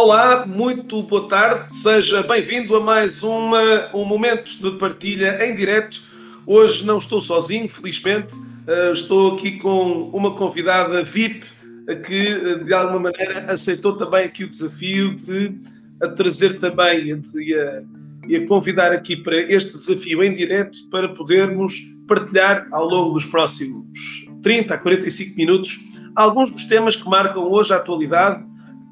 Olá, muito boa tarde, seja bem-vindo a mais uma, um momento de partilha em direto. Hoje não estou sozinho, felizmente, uh, estou aqui com uma convidada VIP que, uh, de alguma maneira, aceitou também aqui o desafio de a trazer também e a, e a convidar aqui para este desafio em direto para podermos partilhar ao longo dos próximos 30 a 45 minutos alguns dos temas que marcam hoje a atualidade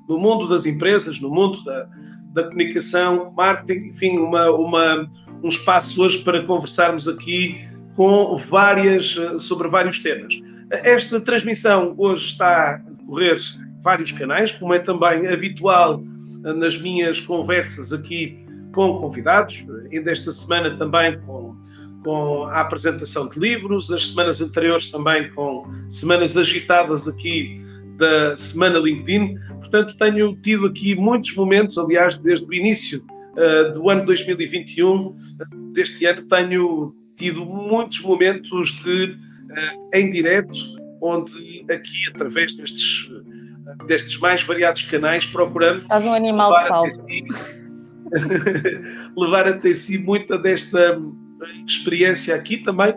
no mundo das empresas, no mundo da, da comunicação, marketing, enfim, uma, uma, um espaço hoje para conversarmos aqui com várias, sobre vários temas. Esta transmissão hoje está a decorrer vários canais, como é também habitual nas minhas conversas aqui com convidados, ainda esta semana também com, com a apresentação de livros, as semanas anteriores também com semanas agitadas aqui da Semana LinkedIn. Portanto, tenho tido aqui muitos momentos, aliás, desde o início uh, do ano 2021, deste ano, tenho tido muitos momentos de uh, em direto, onde aqui, através destes, destes mais variados canais, procuramos Estás um animal levar, até si, levar até si muita desta experiência aqui também,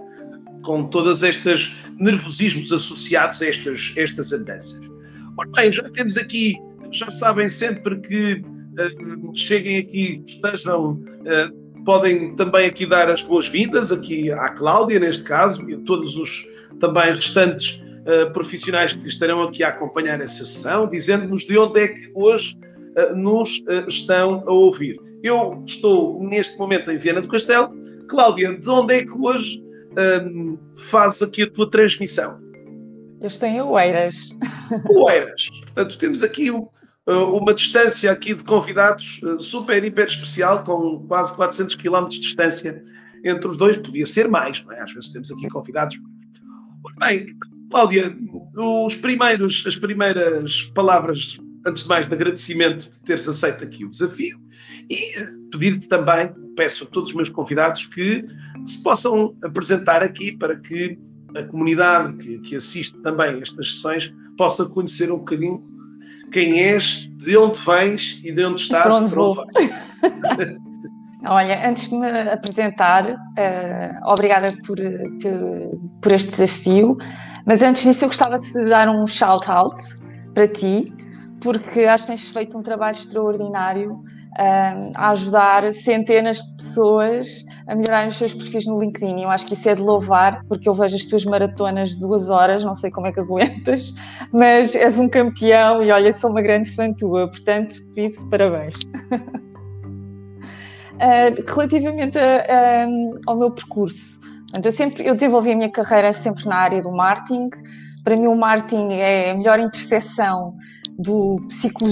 com todas estas nervosismos associados a estas, estas andanças. Ora bem, já temos aqui, já sabem sempre que uh, cheguem aqui, estejam, uh, podem também aqui dar as boas-vindas aqui à Cláudia, neste caso, e a todos os também restantes uh, profissionais que estarão aqui a acompanhar essa sessão, dizendo-nos de onde é que hoje nos estão a ouvir. Eu estou neste momento em Viana do Castelo. Cláudia, de onde é que hoje um, fazes aqui a tua transmissão? Eu estou em Oeiras. Oeiras. Portanto, temos aqui uh, uma distância aqui de convidados uh, super, hiper especial, com quase 400 km de distância entre os dois. Podia ser mais, não é? Às vezes temos aqui convidados. Bem, Cláudia, os primeiros, as primeiras palavras, antes de mais, de agradecimento de teres aceito aqui o desafio e uh, pedir-te também, peço a todos os meus convidados que se possam apresentar aqui para que a comunidade que, que assiste também estas sessões possa conhecer um bocadinho quem és, de onde vens e de onde estás e para onde, vais. Olha, antes de me apresentar, uh, obrigada por, por, por, este desafio, mas antes disso eu gostava de dar um shout-out para ti, porque acho que tens feito um trabalho extraordinário uh, a ajudar centenas de pessoas a melhorarem os seus perfis no LinkedIn. Eu acho que isso é de louvar, porque eu vejo as tuas maratonas de duas horas, não sei como é que aguentas, mas és um campeão e olha, sou uma grande fã tua, portanto, por isso, parabéns. Uh, relativamente a, ao meu percurso, eu sempre eu desenvolvi a minha carreira sempre na área do marketing. Para mim, o marketing é a melhor interseção do,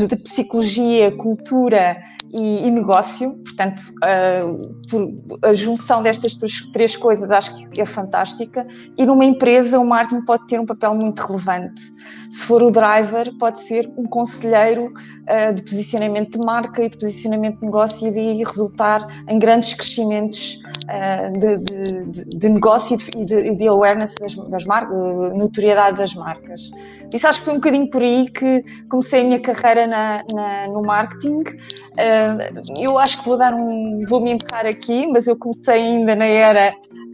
de psicologia, cultura e, e negócio. Portanto, uh, a junção destas três coisas acho que é fantástica. E numa empresa, o marketing pode ter um papel muito relevante. Se for o driver, pode ser um conselheiro uh, de posicionamento de marca e de posicionamento de negócio e de resultar em grandes crescimentos uh, de, de, de, negócio e de, de awareness das, das marcas, de notoriedade das marcas. Isso acho que foi um bocadinho por aí que comecei a minha carreira na, na, no marketing. Uh, eu acho que vou dar um. vou me enterrar aqui, mas eu comecei ainda na era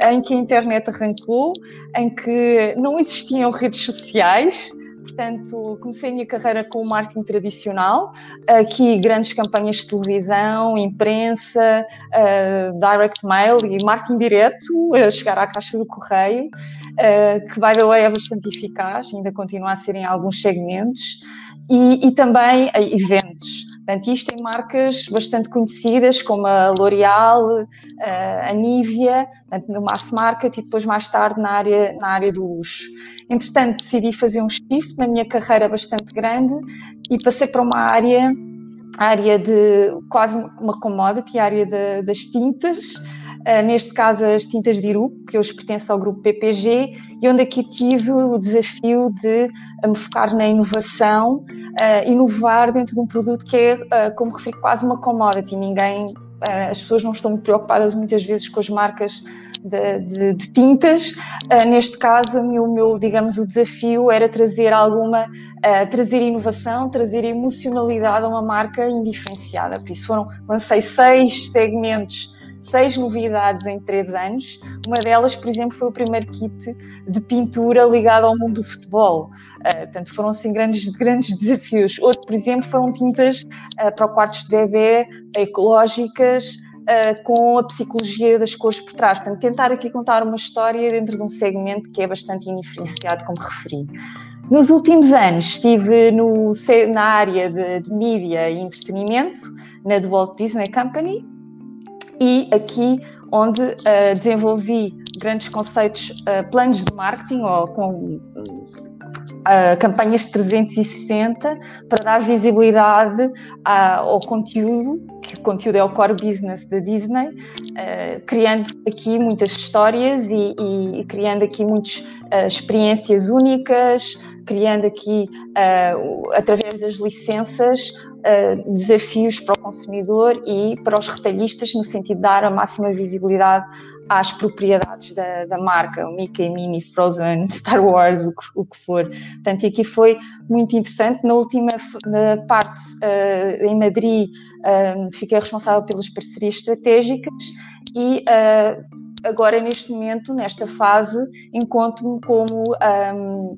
em que a internet arrancou, em que não existiam redes sociais. Portanto, comecei a minha carreira com o marketing tradicional, aqui grandes campanhas de televisão, imprensa, uh, direct mail e marketing direto, a chegar à caixa do correio, uh, que, by the way, é bastante eficaz, ainda continua a ser em alguns segmentos, e, e também uh, eventos. Portanto, isto em marcas bastante conhecidas, como a L'Oréal, a Nivea, portanto, no mass market e depois mais tarde na área, na área do luxo. Entretanto, decidi fazer um shift na minha carreira bastante grande e passei para uma área, área de quase uma commodity, a área de, das tintas, neste caso as tintas de Iru, que hoje pertence ao grupo PPG, e onde aqui tive o desafio de uh, me focar na inovação, uh, inovar dentro de um produto que é, como referi, quase uma commodity, ninguém as pessoas não estão muito preocupadas muitas vezes com as marcas de, de, de tintas. neste caso, o meu, meu, digamos, o desafio era trazer alguma, trazer inovação, trazer emocionalidade a uma marca indiferenciada. Por isso foram, lancei seis segmentos seis novidades em três anos. Uma delas, por exemplo, foi o primeiro kit de pintura ligado ao mundo do futebol. Uh, portanto, foram assim grandes, grandes desafios. Outro, por exemplo, foram tintas uh, para quartos de bebê, ecológicas, Uh, com a psicologia das cores por trás. Portanto, tentar aqui contar uma história dentro de um segmento que é bastante indiferenciado, como referi. Nos últimos anos estive no, na área de, de mídia e entretenimento, na The Walt Disney Company, e aqui onde uh, desenvolvi grandes conceitos, uh, planos de marketing ou com uh, campanhas de 360 para dar visibilidade ao conteúdo, que o conteúdo é o core business da Disney, criando aqui muitas histórias e, e, e criando aqui muitas experiências únicas, criando aqui, uh, através das licenças, uh, desafios para o consumidor e para os retalhistas, no sentido de dar a máxima visibilidade às propriedades da, da marca, o Mickey, Minnie, Frozen, Star Wars, o que, o que for. Portanto, aqui foi muito interessante. Na última na parte uh, em Madrid, fiquei responsável pelas parcerias estratégicas e uh, agora neste momento, nesta fase, encontro-me como um,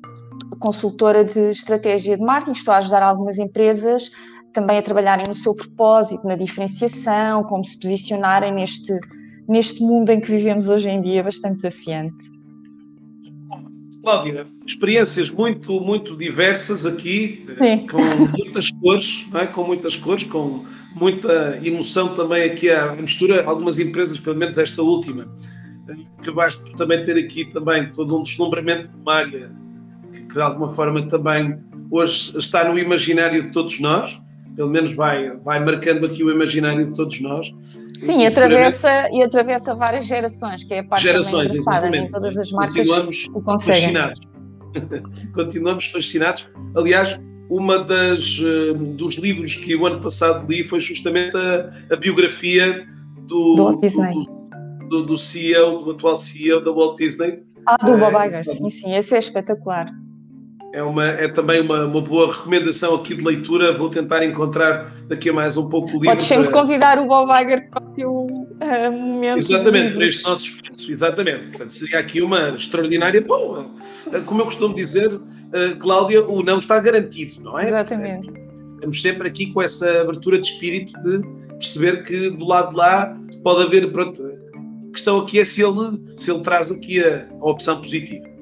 consultora de estratégia de marketing, estou a ajudar algumas empresas também a trabalharem no seu propósito, na diferenciação, como se posicionarem neste, neste mundo em que vivemos hoje em dia, bastante desafiante. Cláudia, experiências muito, muito diversas aqui, Sim. com muitas cores, é? com muitas cores, com muita emoção também aqui à mistura. Algumas empresas, pelo menos esta última, acabaste por também ter aqui também todo um deslumbramento de uma área de alguma forma também hoje está no imaginário de todos nós, pelo menos vai, vai marcando aqui o imaginário de todos nós. Sim, e atravessa, e atravessa várias gerações, que é a parte gerações, engraçada, nem todas as marcas Continuamos o conseguem. Fascinados. Continuamos fascinados. Aliás, uma das uh, dos livros que o ano passado li foi justamente a, a biografia do, do. Do, do, do, CEO, do atual CEO da Walt Disney. Ah, do Bob eh, Iger, sim, sim, esse é espetacular é, uma, é também uma, uma boa recomendação aqui de leitura. Vou tentar encontrar daqui a mais um pouco o livro. Podes sempre para... convidar o Bob Iger para o teu uh, momento. Exatamente, para este nosso espaço, exatamente. Portanto, seria aqui uma extraordinária. Bom, como eu costumo dizer, uh, Cláudia, o não está garantido, não é? Exatamente. Estamos sempre aqui com essa abertura de espírito de perceber que do lado de lá pode haver. Pronto, a questão aqui é se ele, se ele traz aqui a, a opção positiva.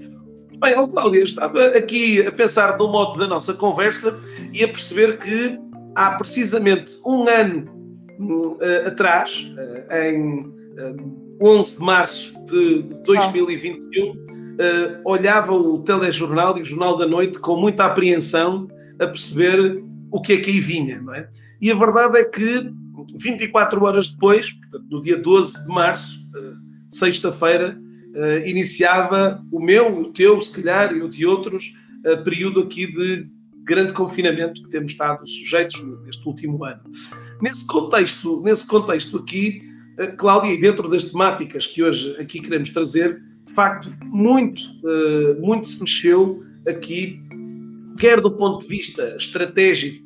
Bem, oh, Cláudia, estava aqui a pensar no modo da nossa conversa e a perceber que há precisamente um ano uh, atrás, uh, em uh, 11 de março de 2021, uh, olhava o telejornal e o Jornal da Noite com muita apreensão a perceber o que é que aí vinha, não é? E a verdade é que 24 horas depois, portanto, no dia 12 de março, sexta-feira, uh, iniciava o meu, o teu, se calhar, e o de outros, uh, período aqui de grande confinamento que temos estado sujeitos neste último ano. Nesse contexto, nesse contexto aqui, uh, Cláudia, e dentro das temáticas que hoje aqui queremos trazer, de facto, muito, muito se mexeu aqui, quer do ponto de vista estratégico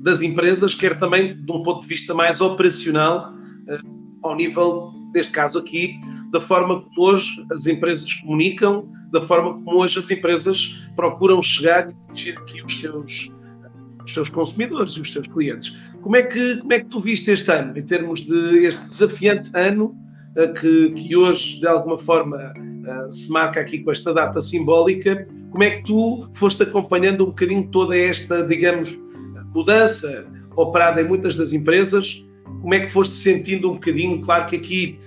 das empresas, quer também de um ponto de vista mais operacional, ao nível, neste caso aqui, da forma como hoje as empresas comunicam, da forma como hoje as empresas procuram chegar e atingir aqui os seus, os seus consumidores e os seus clientes. Como é, que, como é que tu viste este ano, em termos de este desafiante ano uh, que, que hoje, de alguma forma, uh, se marca aqui com esta data simbólica? Como é que tu foste acompanhando um bocadinho toda esta, digamos, mudança operada em muitas das empresas? Como é que foste sentindo um bocadinho? Claro que aqui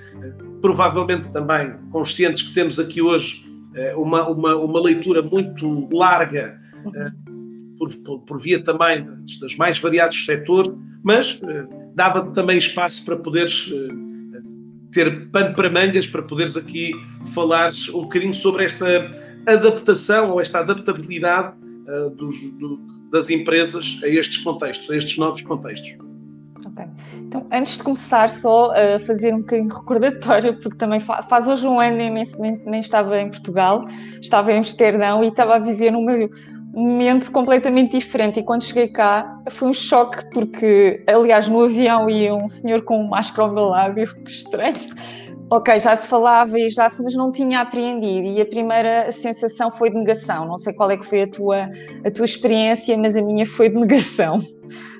provavelmente também conscientes que temos aqui hoje eh, uma, uma, uma leitura muito larga, eh, por, por, por, via também das mais variados setores, mas eh, dava também espaço para poderes ter pano para mangas, para poderes aqui falar um bocadinho sobre esta adaptação ou esta adaptabilidade dos, do, das empresas a estes contextos, a estes novos contextos. Ok. Então, antes de começar, só uh, fazer um bocadinho recordatório, porque também fa faz hoje um ano nem, nem, nem, estava em Portugal, estava em Amsterdão e estava a viver num momento completamente diferente. E quando cheguei cá, foi um choque, porque, aliás, no avião ia um senhor com um máscara ao meu lado e eu fiquei estranho ok, já se falava e já se, mas não tinha apreendido. E a primeira sensação foi de negação. Não sei qual é que foi a tua, a tua experiência, mas a minha foi de negação.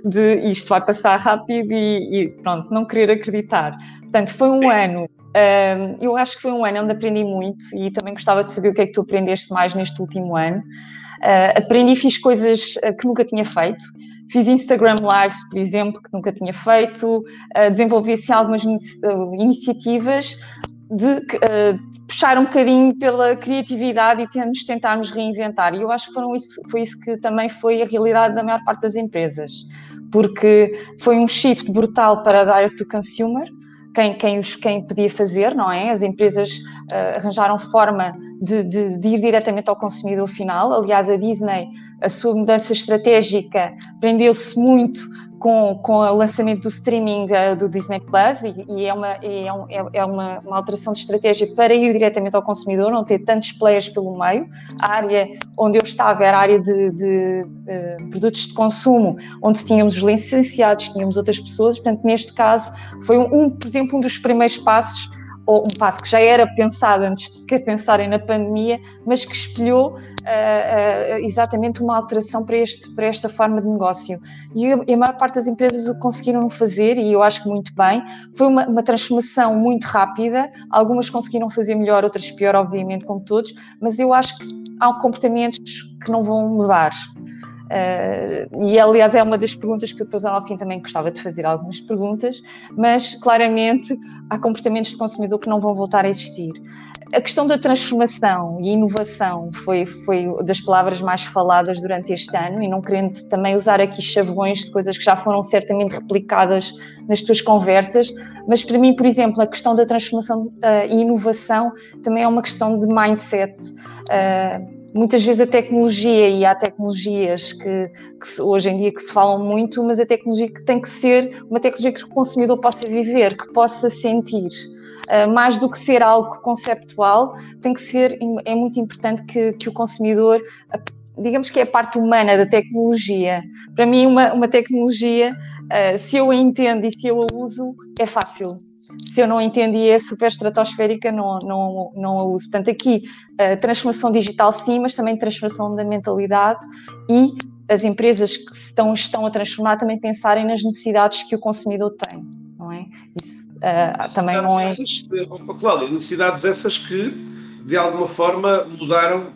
De isto vai passar rápido e, e pronto, não querer acreditar. Portanto, foi um ano um, eu acho que foi um ano onde aprendi muito e também gostava de saber o que é que tu aprendeste mais neste último ano. Uh, aprendi, fiz coisas uh, que nunca tinha feito. Fiz Instagram Lives, por exemplo, que nunca tinha feito. Uh, desenvolvi assim, algumas iniciativas de puxar um bocadinho pela criatividade e nos tentarmos reinventar. E eu acho que foram isso, foi isso que também foi a realidade da maior parte das empresas, porque foi um shift brutal para a direct to consumer quem, quem, os, quem podia fazer, não é? As empresas uh, arranjaram forma de, de, de, ir diretamente ao consumidor final. Aliás, a Disney, a sua mudança estratégica, prendeu-se muito com, com o lançamento do streaming uh, do Disney Plus e, e é, uma, é, um, é, é uma, uma, alteração de estratégia para ir diretamente ao consumidor, não ter tantos players pelo meio. A área onde eu estava era a área de, de, de produtos de consumo, onde tínhamos os licenciados, tínhamos outras pessoas, portanto, neste caso, foi, um, um por exemplo, um dos primeiros passos ou um passo que já era pensado antes de sequer pensarem na pandemia, mas que espelhou uh, uh, exatamente uma alteração para, este, para esta forma de negócio. E a, a, maior parte das empresas o conseguiram fazer, e eu acho que muito bem. Foi uma, uma transformação muito rápida, algumas conseguiram fazer melhor, outras pior, obviamente, como todos, mas eu acho que há comportamentos que não vão mudar. Uh, e aliás é uma das perguntas que eu depois ao fim também gostava de fazer algumas perguntas, mas claramente há comportamentos de consumidor que não vão voltar a existir. A questão da transformação e inovação foi, foi das palavras mais faladas durante este ano, e não querendo também usar aqui chavões de coisas que já foram certamente replicadas nas tuas conversas, mas para mim, por exemplo, a questão da transformação uh, e inovação também é uma questão de mindset. Uh, muitas vezes a tecnologia, e há tecnologias que, que, hoje em dia que se falam muito, mas a tecnologia que tem que ser uma tecnologia que o consumidor possa viver, que possa sentir. Uh, mais do que ser algo conceptual, tem que ser, é muito importante que, que o consumidor, digamos que é a parte humana da tecnologia. Para mim, uma, uma tecnologia, uh, se eu a entendo e se eu a uso, é fácil se eu não entendi e é super estratosférica, não, não, não a uso. Portanto, aqui, a transformação digital sim, mas também transformação da mentalidade e as empresas que estão, estão a transformar também pensarem nas necessidades que o consumidor tem, não é? Isso uh, também não é... Essas, oh, Cláudia, necessidades essas que, de alguma forma, mudaram.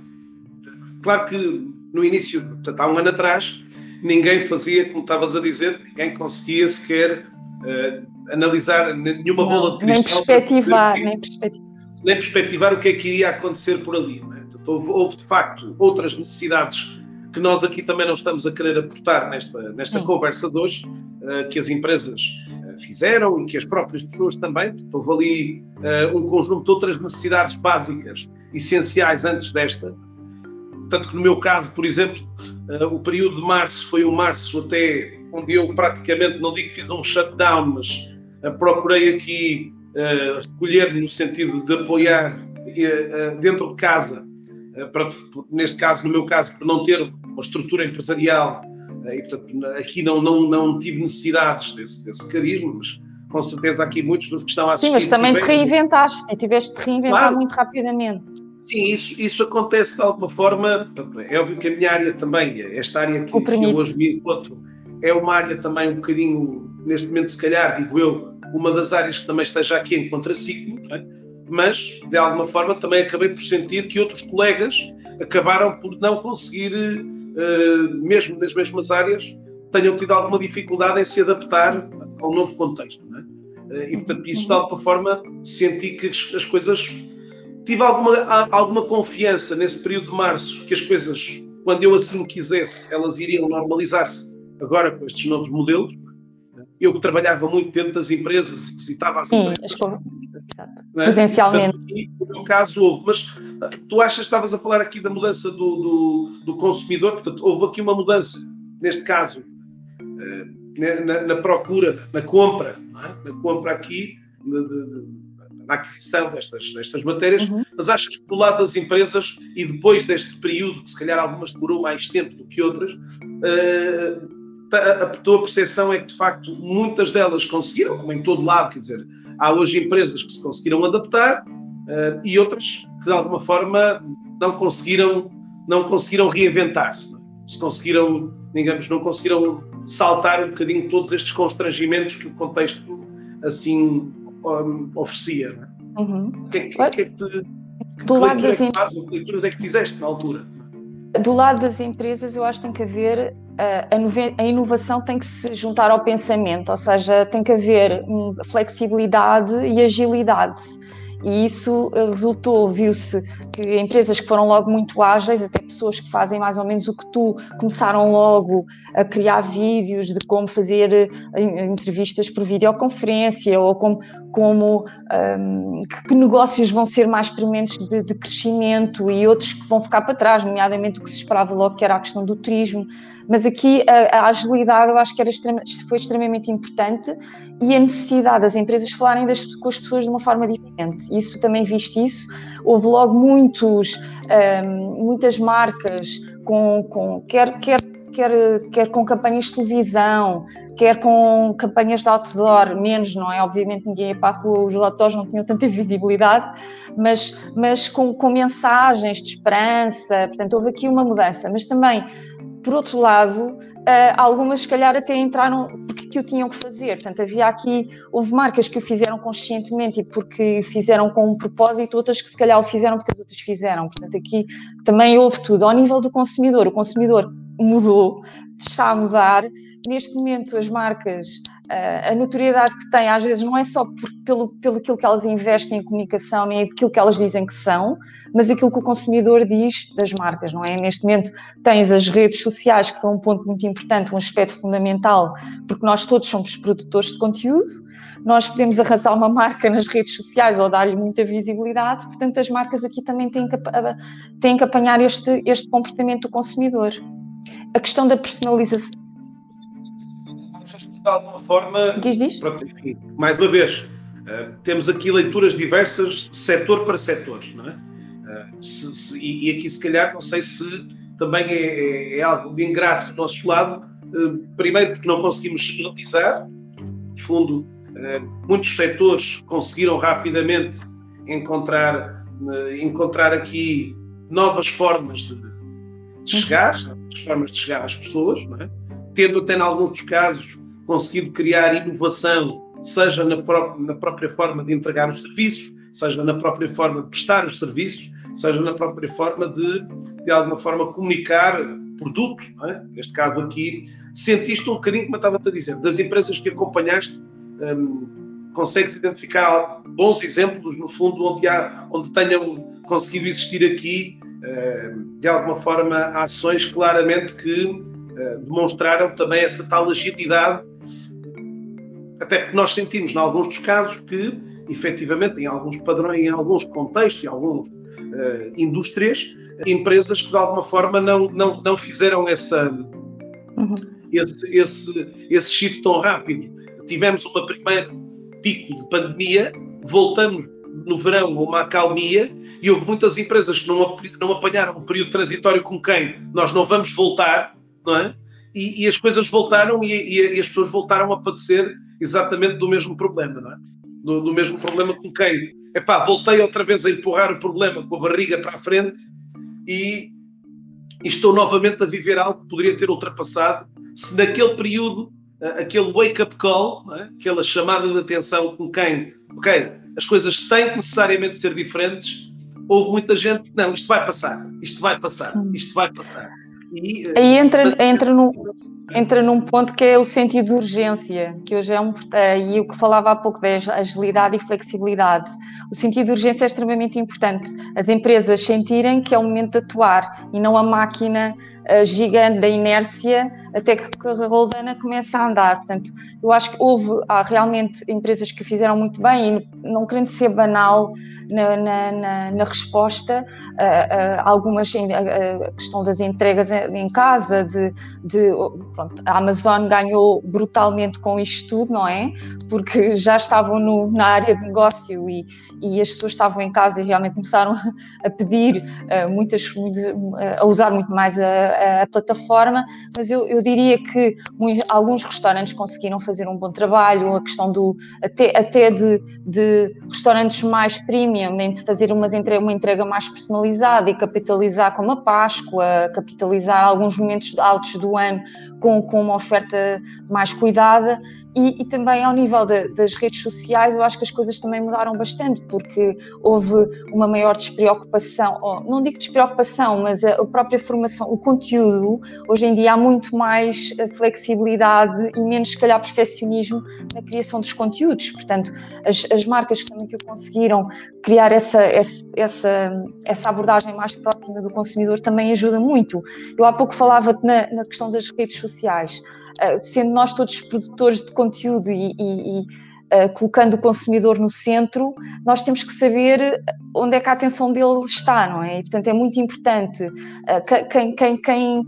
Claro que no início, portanto, há um ano atrás, ninguém fazia, como estavas a dizer, ninguém conseguia sequer uh, analisar nenhuma não, bola de cristal. Nem perspectivar, nem perspectivar. Nem perspectivar o que é que iria acontecer por ali. É? Portanto, houve, houve, de facto outras necessidades que nós aqui também não estamos a querer aportar nesta, nesta conversa de hoje, uh, que as empresas fizeram e que as próprias pessoas também. Houve ali uh, um conjunto de outras necessidades básicas, essenciais antes desta. Tanto que no meu caso, por exemplo, o período de março foi o março até onde eu praticamente, não digo que fiz um shutdown, mas eh, procurei aqui uh, escolher no sentido de apoiar uh, dentro de casa, para, neste caso, no meu caso, por não ter uma estrutura empresarial, e portanto aqui não, não, não tive necessidades desse, desse carisma, mas com certeza aqui muitos dos que estão a assistir. Sim, mas também te reinventaste e tiveste de reinventar claro. muito rapidamente. Sim, isso, isso acontece de alguma forma. É óbvio que a minha área também, esta área que, que eu hoje me encontro, é uma área também um bocadinho, neste momento, se calhar, digo eu, uma das áreas que também esteja aqui em contraciclo, é? mas de alguma forma também acabei por sentir que outros colegas acabaram por não conseguir, uh, mesmo nas mesmas áreas, tenham tido alguma dificuldade em se adaptar ao novo contexto. É? Uh, e portanto, isso de alguma forma senti que as coisas. Tive alguma, alguma confiança nesse período de março que as coisas, quando eu assim quisesse, elas iriam normalizar-se agora com estes novos modelos eu que trabalhava muito dentro das empresas, visitava as Sim, empresas. É? Presencialmente. Portanto, no meu caso houve, mas tu achas que estavas a falar aqui da mudança do, do, do, consumidor, portanto, houve aqui uma mudança, neste caso, uh, na, na, procura, na compra, é? na compra aqui, de, na aquisição destas, destas matérias, uhum. mas achas que do lado das empresas, e depois deste período, que se calhar algumas demorou mais tempo do que outras, uh, a, tua percepção é que de facto muitas delas conseguiram, como em todo lado, quer dizer, há hoje empresas que se conseguiram adaptar uh, e outras que de alguma forma não conseguiram, não conseguiram reinventar-se, se conseguiram, digamos, não conseguiram saltar um bocadinho todos estes constrangimentos que o contexto assim um, oferecia. É? Uhum. O que é que, que, é que, te, do lado das é que, faz, que leituras é que fizeste na altura? Do lado das empresas, eu acho que tem que haver a, inovação tem que se juntar ao pensamento, ou seja, tem que haver flexibilidade e agilidade e isso resultou, viu-se que empresas que foram logo muito ágeis, até pessoas que fazem mais ou menos o que tu, começaram logo a criar vídeos de como fazer eh, entrevistas por videoconferência ou como, como um, que negócios vão ser mais prementes de, de, crescimento e outros que vão ficar para trás, nomeadamente o que se esperava logo que era a questão do turismo. Mas aqui a, a agilidade eu acho que era extrema, foi extremamente importante e a necessidade das empresas falarem das, com as pessoas de uma forma diferente. Isso também viste isso. Houve logo muitos, um, muitas marcas com, com quer, quer quer, quer com campanhas de televisão, quer com campanhas de outdoor, menos, não é? Obviamente ninguém ia para a rua, os outdoors não tinham tanta visibilidade, mas, mas com, com mensagens de esperança, portanto houve aqui uma mudança, mas também por outro lado, uh, algumas se calhar até entraram porque que o tinham que fazer. Portanto, havia aqui, houve marcas que o fizeram conscientemente e porque fizeram com um propósito, outras que se calhar o fizeram porque as outras fizeram. Portanto, aqui também houve tudo. Ao nível do consumidor, o consumidor mudou, está a mudar. Neste momento, as marcas a notoriedade que têm, às vezes, não é só por, pelo, pelo aquilo que elas investem em comunicação, nem aquilo que elas dizem que são, mas aquilo que o consumidor diz das marcas, não é? Neste momento tens as redes sociais, que são um ponto muito importante, um aspecto fundamental, porque nós todos somos produtores de conteúdo, nós podemos arrasar uma marca nas redes sociais ou dar-lhe muita visibilidade, portanto as marcas aqui também têm que, têm que apanhar este, este comportamento do consumidor. A questão da personalização de alguma forma. Diz, diz. Pronto, enfim, mais uma vez, uh, temos aqui leituras diversas, setor para setor, não é? Uh, se, se, e, aqui, se calhar, não sei se também é, é, é algo ingrato do nosso lado, uh, primeiro porque não conseguimos generalizar, no fundo, muitos setores conseguiram rapidamente encontrar, encontrar aqui novas formas de, de chegar, novas formas de chegar às pessoas, não é? tendo até em alguns casos conseguido criar inovação, seja na, pró na própria forma de entregar os serviços, seja na própria forma de prestar os serviços, seja na própria forma de, de alguma forma, comunicar produto. É? Neste caso aqui, sentiste um bocadinho, como eu estava a dizer, das empresas que acompanhaste, um, consegues identificar bons exemplos, no fundo, onde, há, onde tenham conseguido existir aqui, uh, de alguma forma, ações claramente que uh, demonstraram também essa tal agilidade até porque nós sentimos, em alguns dos casos, que, efetivamente, em alguns padrões, em alguns contextos, em algumas uh, indústrias, empresas que, de alguma forma, não, não, não fizeram essa, uhum. esse, esse, esse shift tão rápido. Tivemos uma primeira pico de pandemia, voltamos no verão a uma acalmia e houve muitas empresas que não, não apanharam um período transitório com quem nós não vamos voltar, não é? E, e as coisas voltaram e, e, as pessoas voltaram a padecer exatamente do mesmo problema, não é? Do, do mesmo problema com quem? Epá, voltei outra vez a empurrar o problema com a barriga para a frente e, e estou novamente a viver algo que poderia ter ultrapassado se naquele período, aquele wake-up call, é? aquela chamada de atenção com quem, ok, as coisas têm que necessariamente ser diferentes, houve muita gente, não, isto vai passar, isto vai passar, isto vai passar. E, Aí entra, entra, num, entra num ponto que é o sentido de urgência, que hoje é um. E o que falava há pouco da agilidade e flexibilidade. O sentido de urgência é extremamente importante. As empresas sentirem que é o momento de atuar e não a máquina gigante da inércia até que a roldana começa a andar. Portanto, eu acho que houve há realmente empresas que fizeram muito bem e não querendo ser banal na, na, na, na resposta, algumas, a questão das entregas em casa, de, de pronto, a Amazon ganhou brutalmente com isto tudo, não é? Porque já estavam no, na área de negócio e, e as pessoas estavam em casa e realmente começaram a pedir uh, muitas, a usar muito mais a, a plataforma, mas eu, eu diria que alguns restaurantes conseguiram fazer um bom trabalho, a questão do até, até de, de restaurantes mais premium, de fazer umas entre, uma entrega mais personalizada e capitalizar como a Páscoa, capitalizar alguns momentos altos do ano com, com uma oferta mais cuidada e, e, também ao nível de, das redes sociais, eu acho que as coisas também mudaram bastante, porque houve uma maior despreocupação, não digo despreocupação, mas a, a, própria formação, o conteúdo, hoje em dia há muito mais eh, flexibilidade e menos, se calhar, perfeccionismo na criação dos conteúdos. Portanto, as, as marcas também que conseguiram criar essa, essa, essa abordagem mais próxima do consumidor também ajuda muito. Eu há pouco falava na, na questão das redes sociais. Eh, sendo nós todos produtores de conteúdo e, e, e uh, colocando o consumidor no centro, nós temos que saber onde é que a atenção dele está, não é? E, portanto, é muito importante uh, quem, quem, quem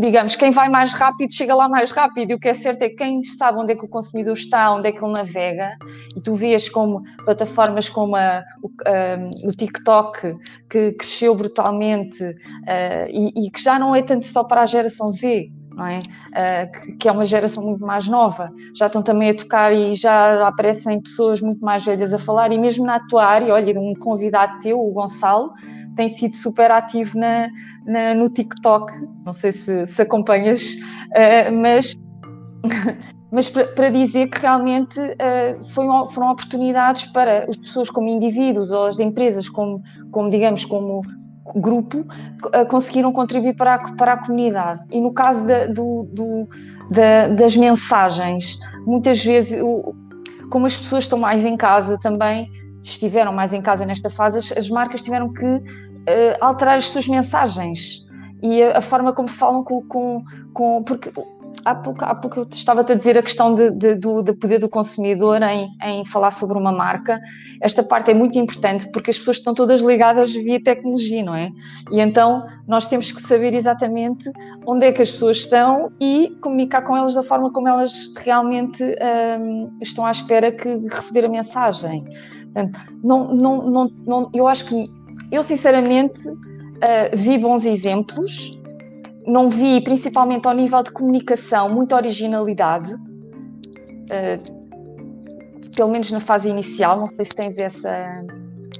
digamos, quem vai mais rápido chega lá mais rápido. E o que é certo é que quem sabe onde é que o consumidor está, onde é que ele navega, e tu vês como plataformas como a, o, um, o, TikTok, que cresceu brutalmente uh, e, e, que já não é tanto só para a geração Z, é? Uh, que, é uma geração muito mais nova. Já estão também a tocar e já aparecem pessoas muito mais velhas a falar, e mesmo na tua área, olha, um convidado teu, o Gonçalo, tem sido super ativo na, na no TikTok. Não sei se, se acompanhas, uh, mas. mas para, dizer que realmente uh, foram oportunidades para as pessoas como indivíduos ou as empresas como, como digamos, como grupo uh, conseguiram contribuir para a, para a comunidade. E no caso da, do, do, da, das mensagens, muitas vezes, como as pessoas estão mais em casa também, estiveram mais em casa nesta fase, as, as marcas tiveram que uh, alterar as suas mensagens e a, a forma como falam com, com, com porque há pouco, há pouco eu estava-te a dizer a questão de, de, do, do, poder do consumidor em, em falar sobre uma marca. Esta parte é muito importante porque as pessoas estão todas ligadas via tecnologia, não é? E então nós temos que saber exatamente onde é que as pessoas estão e comunicar com elas da forma como elas realmente um, estão à espera que receber a mensagem. Portanto, não, não, não, não, eu acho que eu sinceramente uh, vi bons exemplos não vi, principalmente ao nível de comunicação, muita originalidade, uh, pelo menos na fase inicial. Não sei se tens essa,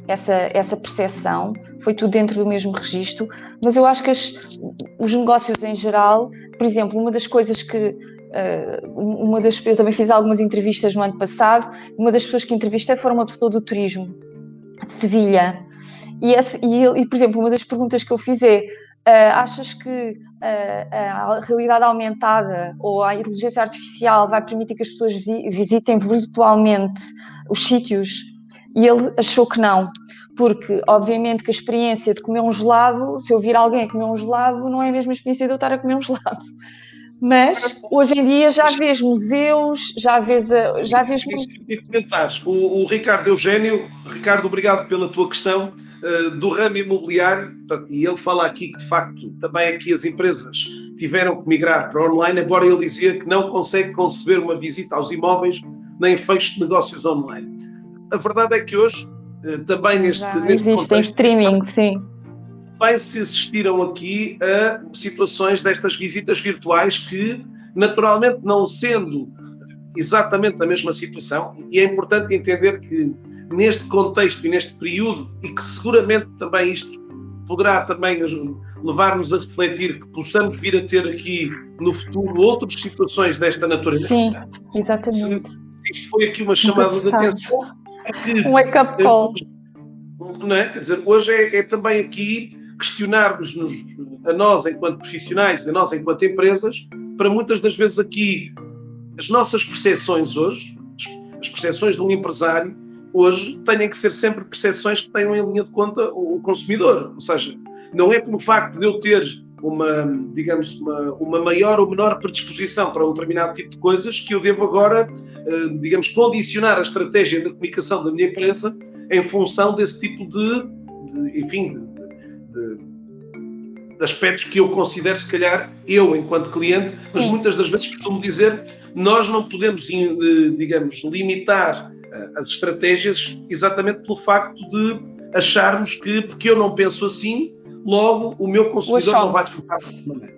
essa, essa percepção, foi tudo dentro do mesmo registro, mas eu acho que as, os negócios em geral, por exemplo, uma das coisas que. Uh, uma das, eu também fiz algumas entrevistas no ano passado. Uma das pessoas que entrevistei foi uma pessoa do turismo de Sevilha. E, esse, e, e, por exemplo, uma das perguntas que eu fiz é: Uh, achas que uh, a realidade aumentada ou a inteligência artificial vai permitir que as pessoas visitem virtualmente os sítios? E ele achou que não, porque obviamente que a experiência de comer um gelado, se eu vir alguém a comer um gelado, não é a mesma experiência de eu estar a comer um gelado. Mas hoje em dia já vês museus, já vês. Já vês... O, o Ricardo Eugênio, Ricardo, obrigado pela tua questão. Eh, do ramo imobiliário, e ele fala aqui que de facto também aqui as empresas tiveram que migrar para online, embora ele dizia que não consegue conceber uma visita aos imóveis nem fecho de negócios online. A verdade é que hoje, eh, também neste, Já neste existe contexto, streaming, sim. Também se assistiram aqui a situações destas visitas virtuais que, naturalmente, não sendo exatamente a mesma situação, e é importante entender que neste contexto e neste período, e que seguramente também isto poderá também levar-nos a refletir que possamos vir a ter aqui no futuro outras situações desta natureza. Sim, exatamente. Se, se isto foi aqui uma chamada de atenção, é que, um wake-up call. Não é? Quer dizer, hoje é, é também aqui questionarmos a nós enquanto profissionais e a nós enquanto empresas, para muitas das vezes aqui as nossas percepções hoje, as percepções de um empresário, hoje tenham que ser sempre percepções que tenham em linha de conta o consumidor. Ou seja, não é pelo facto de eu ter uma, digamos, uma, uma maior ou menor predisposição para um determinado tipo de coisas que eu devo agora, eh, digamos, condicionar a estratégia de comunicação da minha empresa em função desse tipo de, de enfim, de, de, aspectos que eu considero, se calhar, eu enquanto cliente, mas muitas das vezes costumo dizer, nós não podemos, digamos, limitar as estratégias exatamente pelo facto de acharmos que, porque eu não penso assim, logo o meu consumidor não vai maneira.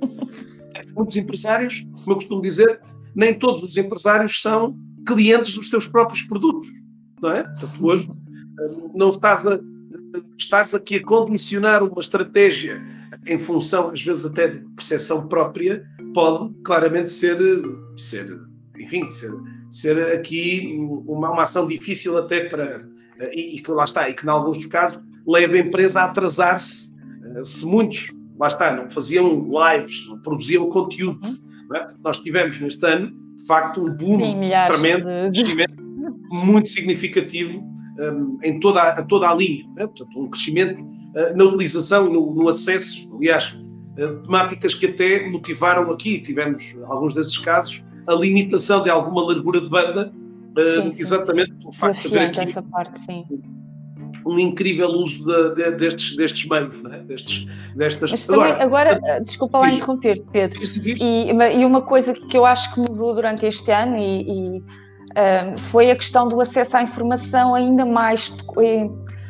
Muitos empresários, como eu costumo dizer, nem todos os empresários são clientes dos teus próprios produtos, não é? Portanto, hoje não estás, a, estás aqui a condicionar uma estratégia em função, às vezes, até de percepção própria, pode claramente ser, ser enfim, ser, ser aqui uma, uma ação difícil até para, e, e que lá está, e que em alguns dos casos leva a empresa a atrasar-se, eh, se muitos, lá está, não faziam lives, não produziam conteúdos. Não é? Nós tivemos neste ano, de facto, um boom tremendo, de crescimento muito significativo um, em toda a, toda a linha. É? Portanto, um crescimento uh, na utilização e no, no, acesso, aliás, uh, temáticas que até motivaram aqui, tivemos alguns desses casos, a limitação de alguma largura de banda, uh, sim, sim, exatamente pelo facto de haver aqui essa parte, sim. um incrível uso de, de, destes, destes meios, é? destes, destas... Mas também, agora, agora desculpa lá interromper-te, Pedro, e, e, uma coisa que eu acho que mudou durante este ano e, e foi a questão do acesso à informação ainda mais.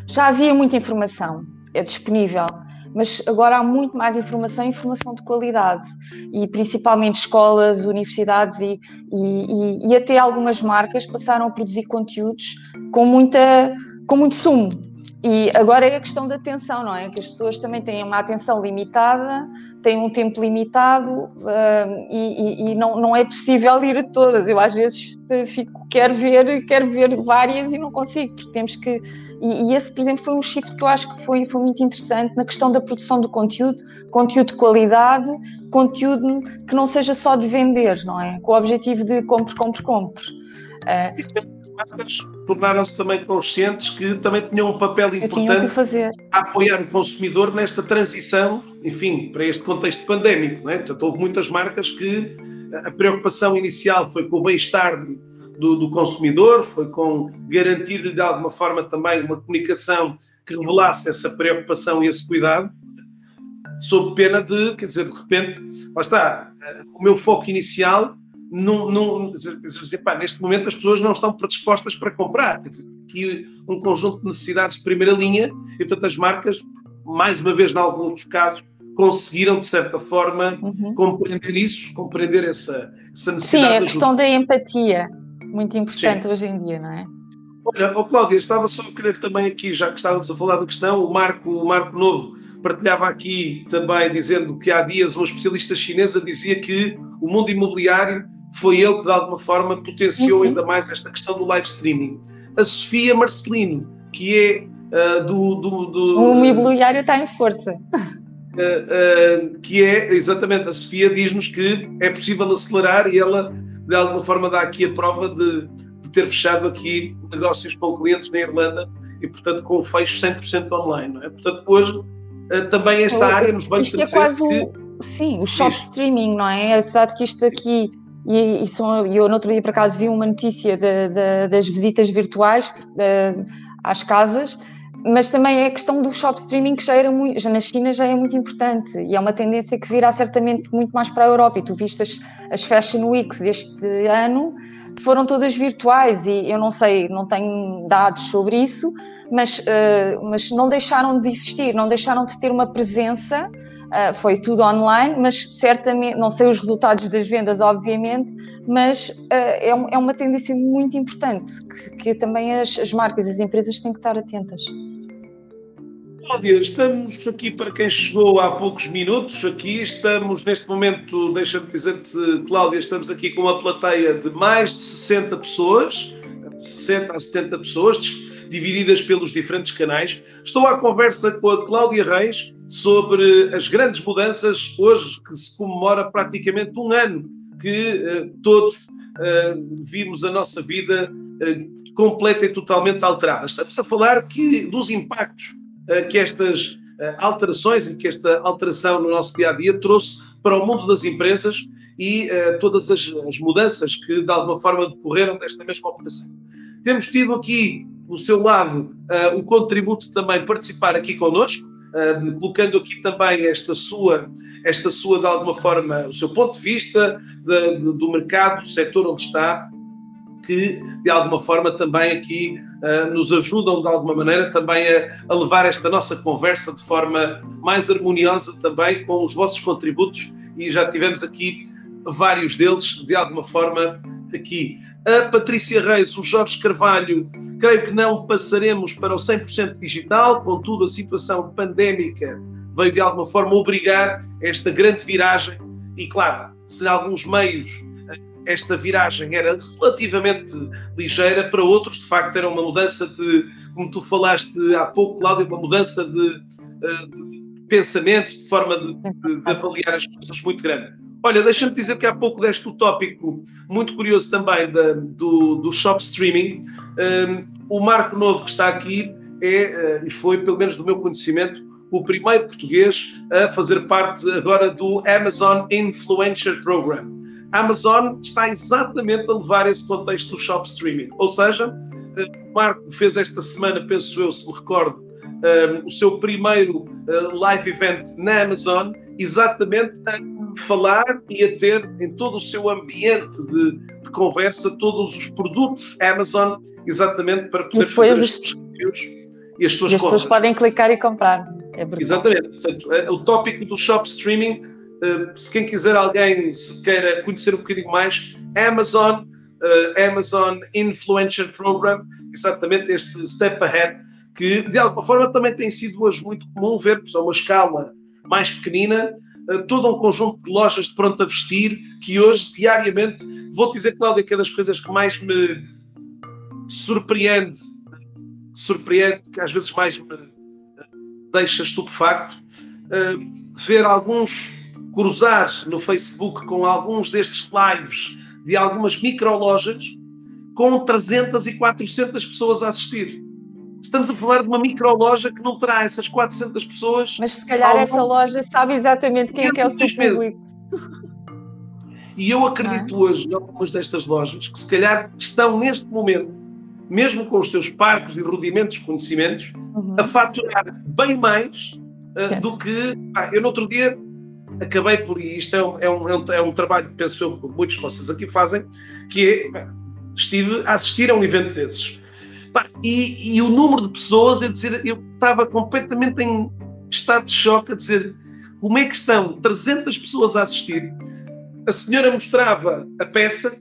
Já havia muita informação é disponível, mas agora há muito mais informação, informação de qualidade, e principalmente escolas, universidades e, e, e, até algumas marcas passaram a produzir conteúdos com, muita, com muito sumo. E agora é a questão da atenção, não é? Que as pessoas também têm uma atenção limitada, têm um tempo limitado uh, e, e, não, não é possível ir a todas. Eu às vezes eh, fico, quero ver, quero ver várias e não consigo, porque temos que. E, e, esse, por exemplo, foi um shift que eu acho que foi, foi muito interessante na questão da produção do conteúdo, conteúdo de qualidade, conteúdo que não seja só de vender, não é? Com o objetivo de compre, compre, compre. Uh, marcas tornaram-se também conscientes que também tinham um papel importante a apoiar o consumidor nesta transição, enfim, para este contexto pandémico. Não é? Portanto, houve muitas marcas que a preocupação inicial foi com o bem-estar do, do, consumidor, foi com garantir de alguma forma também uma comunicação que revelasse essa preocupação e esse cuidado, sob pena de, quer dizer, de repente, lá está, o meu foco inicial dizer, pá, neste momento as pessoas não estão predispostas para comprar. Quer dizer, aqui um conjunto de necessidades de primeira linha e, portanto, as marcas, mais uma vez, em alguns dos casos, conseguiram, de certa forma, uhum. compreender isso, compreender essa, essa necessidade. Sim, a questão da empatia, muito importante Sim. hoje em dia, não é? Olha, oh Cláudia, estava só a querer também aqui, já que estávamos a falar da questão, o Marco, o Marco Novo partilhava aqui também dizendo que há dias um especialista chinesa dizia que o mundo imobiliário foi ele que, de alguma forma, potenciou ainda mais esta questão do live streaming. A Sofia Marcelino, que é uh, do, do, do, O imobiliário está em força. Uh, uh, que é, exatamente, a Sofia diz-nos que é possível acelerar e ela, de alguma forma, dá aqui a prova de, de ter fechado aqui negócios com clientes na Irlanda e, portanto, com o fecho 100% online. Não é? Portanto, hoje, também esta área nos bancos Isto é quase que, o, sim, o shop streaming, não é? Apesar de que isto aqui e, e são, eu, no outro dia, por acaso, vi uma notícia de, de, das visitas virtuais de, às casas, mas também é a questão do shop streaming, que já, era muito, já na China já é muito importante e é uma tendência que virá certamente muito mais para a Europa. E tu viste as, as Fashion Weeks deste ano, foram todas virtuais e eu não sei, não tenho dados sobre isso, mas, uh, mas não deixaram de existir, não deixaram de ter uma presença Uh, foi tudo online, mas certamente, não sei os resultados das vendas, obviamente, mas uh, é, é, uma tendência muito importante que, que também as, as, marcas e as empresas têm que estar atentas. Cláudia, estamos aqui para quem chegou há poucos minutos, aqui estamos neste momento, deixa-me dizer-te, Cláudia, estamos aqui com uma plateia de mais de 60 pessoas, 60 a 70 pessoas, divididas pelos diferentes canais. Estou à conversa com a Cláudia Reis sobre as grandes mudanças, hoje que se comemora praticamente um ano que uh, todos uh, vimos a nossa vida uh, completa e totalmente alterada. Estamos a falar que, dos impactos que estas alterações e que esta alteração no nosso dia a dia trouxe para o mundo das empresas e todas as, as mudanças que de alguma forma decorreram desta mesma operação. Temos tido aqui do seu lado uh, o contributo também participar aqui connosco. uh, colocando aqui também esta sua, esta sua, de alguma forma, o seu ponto de vista de, de, do mercado, do setor onde está, que de alguma forma também aqui uh, nos ajudam de alguma maneira também a, a, levar esta nossa conversa de forma mais harmoniosa também com os vossos contributos e já tivemos aqui vários deles de alguma forma aqui. A Patrícia Reis, o Jorge Carvalho, creio que não passaremos para o 100% digital, contudo a situação pandémica veio de alguma forma obrigar esta grande viragem e claro, se em alguns meios esta viragem era relativamente ligeira, para outros, de facto, era uma mudança de, como tu falaste há pouco, Cláudio, uma mudança de, eh, de pensamento, de forma de, de, de, avaliar as coisas muito grande. Olha, deixa-me dizer que há pouco deste o tópico muito curioso também da, do, do shop streaming. Um, o Marco Novo que está aqui é, uh, e foi, pelo menos do meu conhecimento, o primeiro português a fazer parte agora do Amazon Influencer Program. A Amazon está exatamente a levar esse contexto do shop streaming. Ou seja, eh, o Marco fez esta semana, penso eu, se me recordo, um, o seu primeiro uh, live event na Amazon, exatamente a falar e a ter em todo o seu ambiente de, de conversa todos os produtos Amazon, exatamente para poder fazer os seus reviews e as suas e as pessoas podem clicar e comprar. É exatamente. Portanto, o tópico do shop streaming eh, se quem quiser alguém se queira conhecer um bocadinho mais, Amazon, uh, Amazon Influencer Program, exatamente este Step Ahead, que de alguma forma também tem sido hoje muito comum ver, a uma escala mais pequenina, uh, todo um conjunto de lojas de pronto a vestir, que hoje, diariamente, vou dizer, Cláudia, que é das coisas que mais me surpreende, surpreende, que às vezes mais me deixa estupefacto, uh, ver alguns cruzar no Facebook com alguns destes lives de algumas microlojas com 300 e 400 pessoas a assistir. Estamos a falar de uma microloja que não terá essas 400 pessoas. Mas se calhar essa loja sabe exatamente quem é que é o seu público. E eu acredito é? hoje em algumas destas lojas que se calhar estão neste momento, mesmo com os seus parcos e rudimentos de conhecimentos, uhum. a faturar bem mais uh, do que. Ah, eu no outro dia acabei por, e isto é um, é um, é um trabalho, penso eu, que muitos de vocês aqui fazem, que é, estive a assistir a um evento desses. E, e, o número de pessoas, eu, dizer, eu estava completamente em estado de choque a dizer como é que estão 300 pessoas a assistir. A senhora mostrava a peça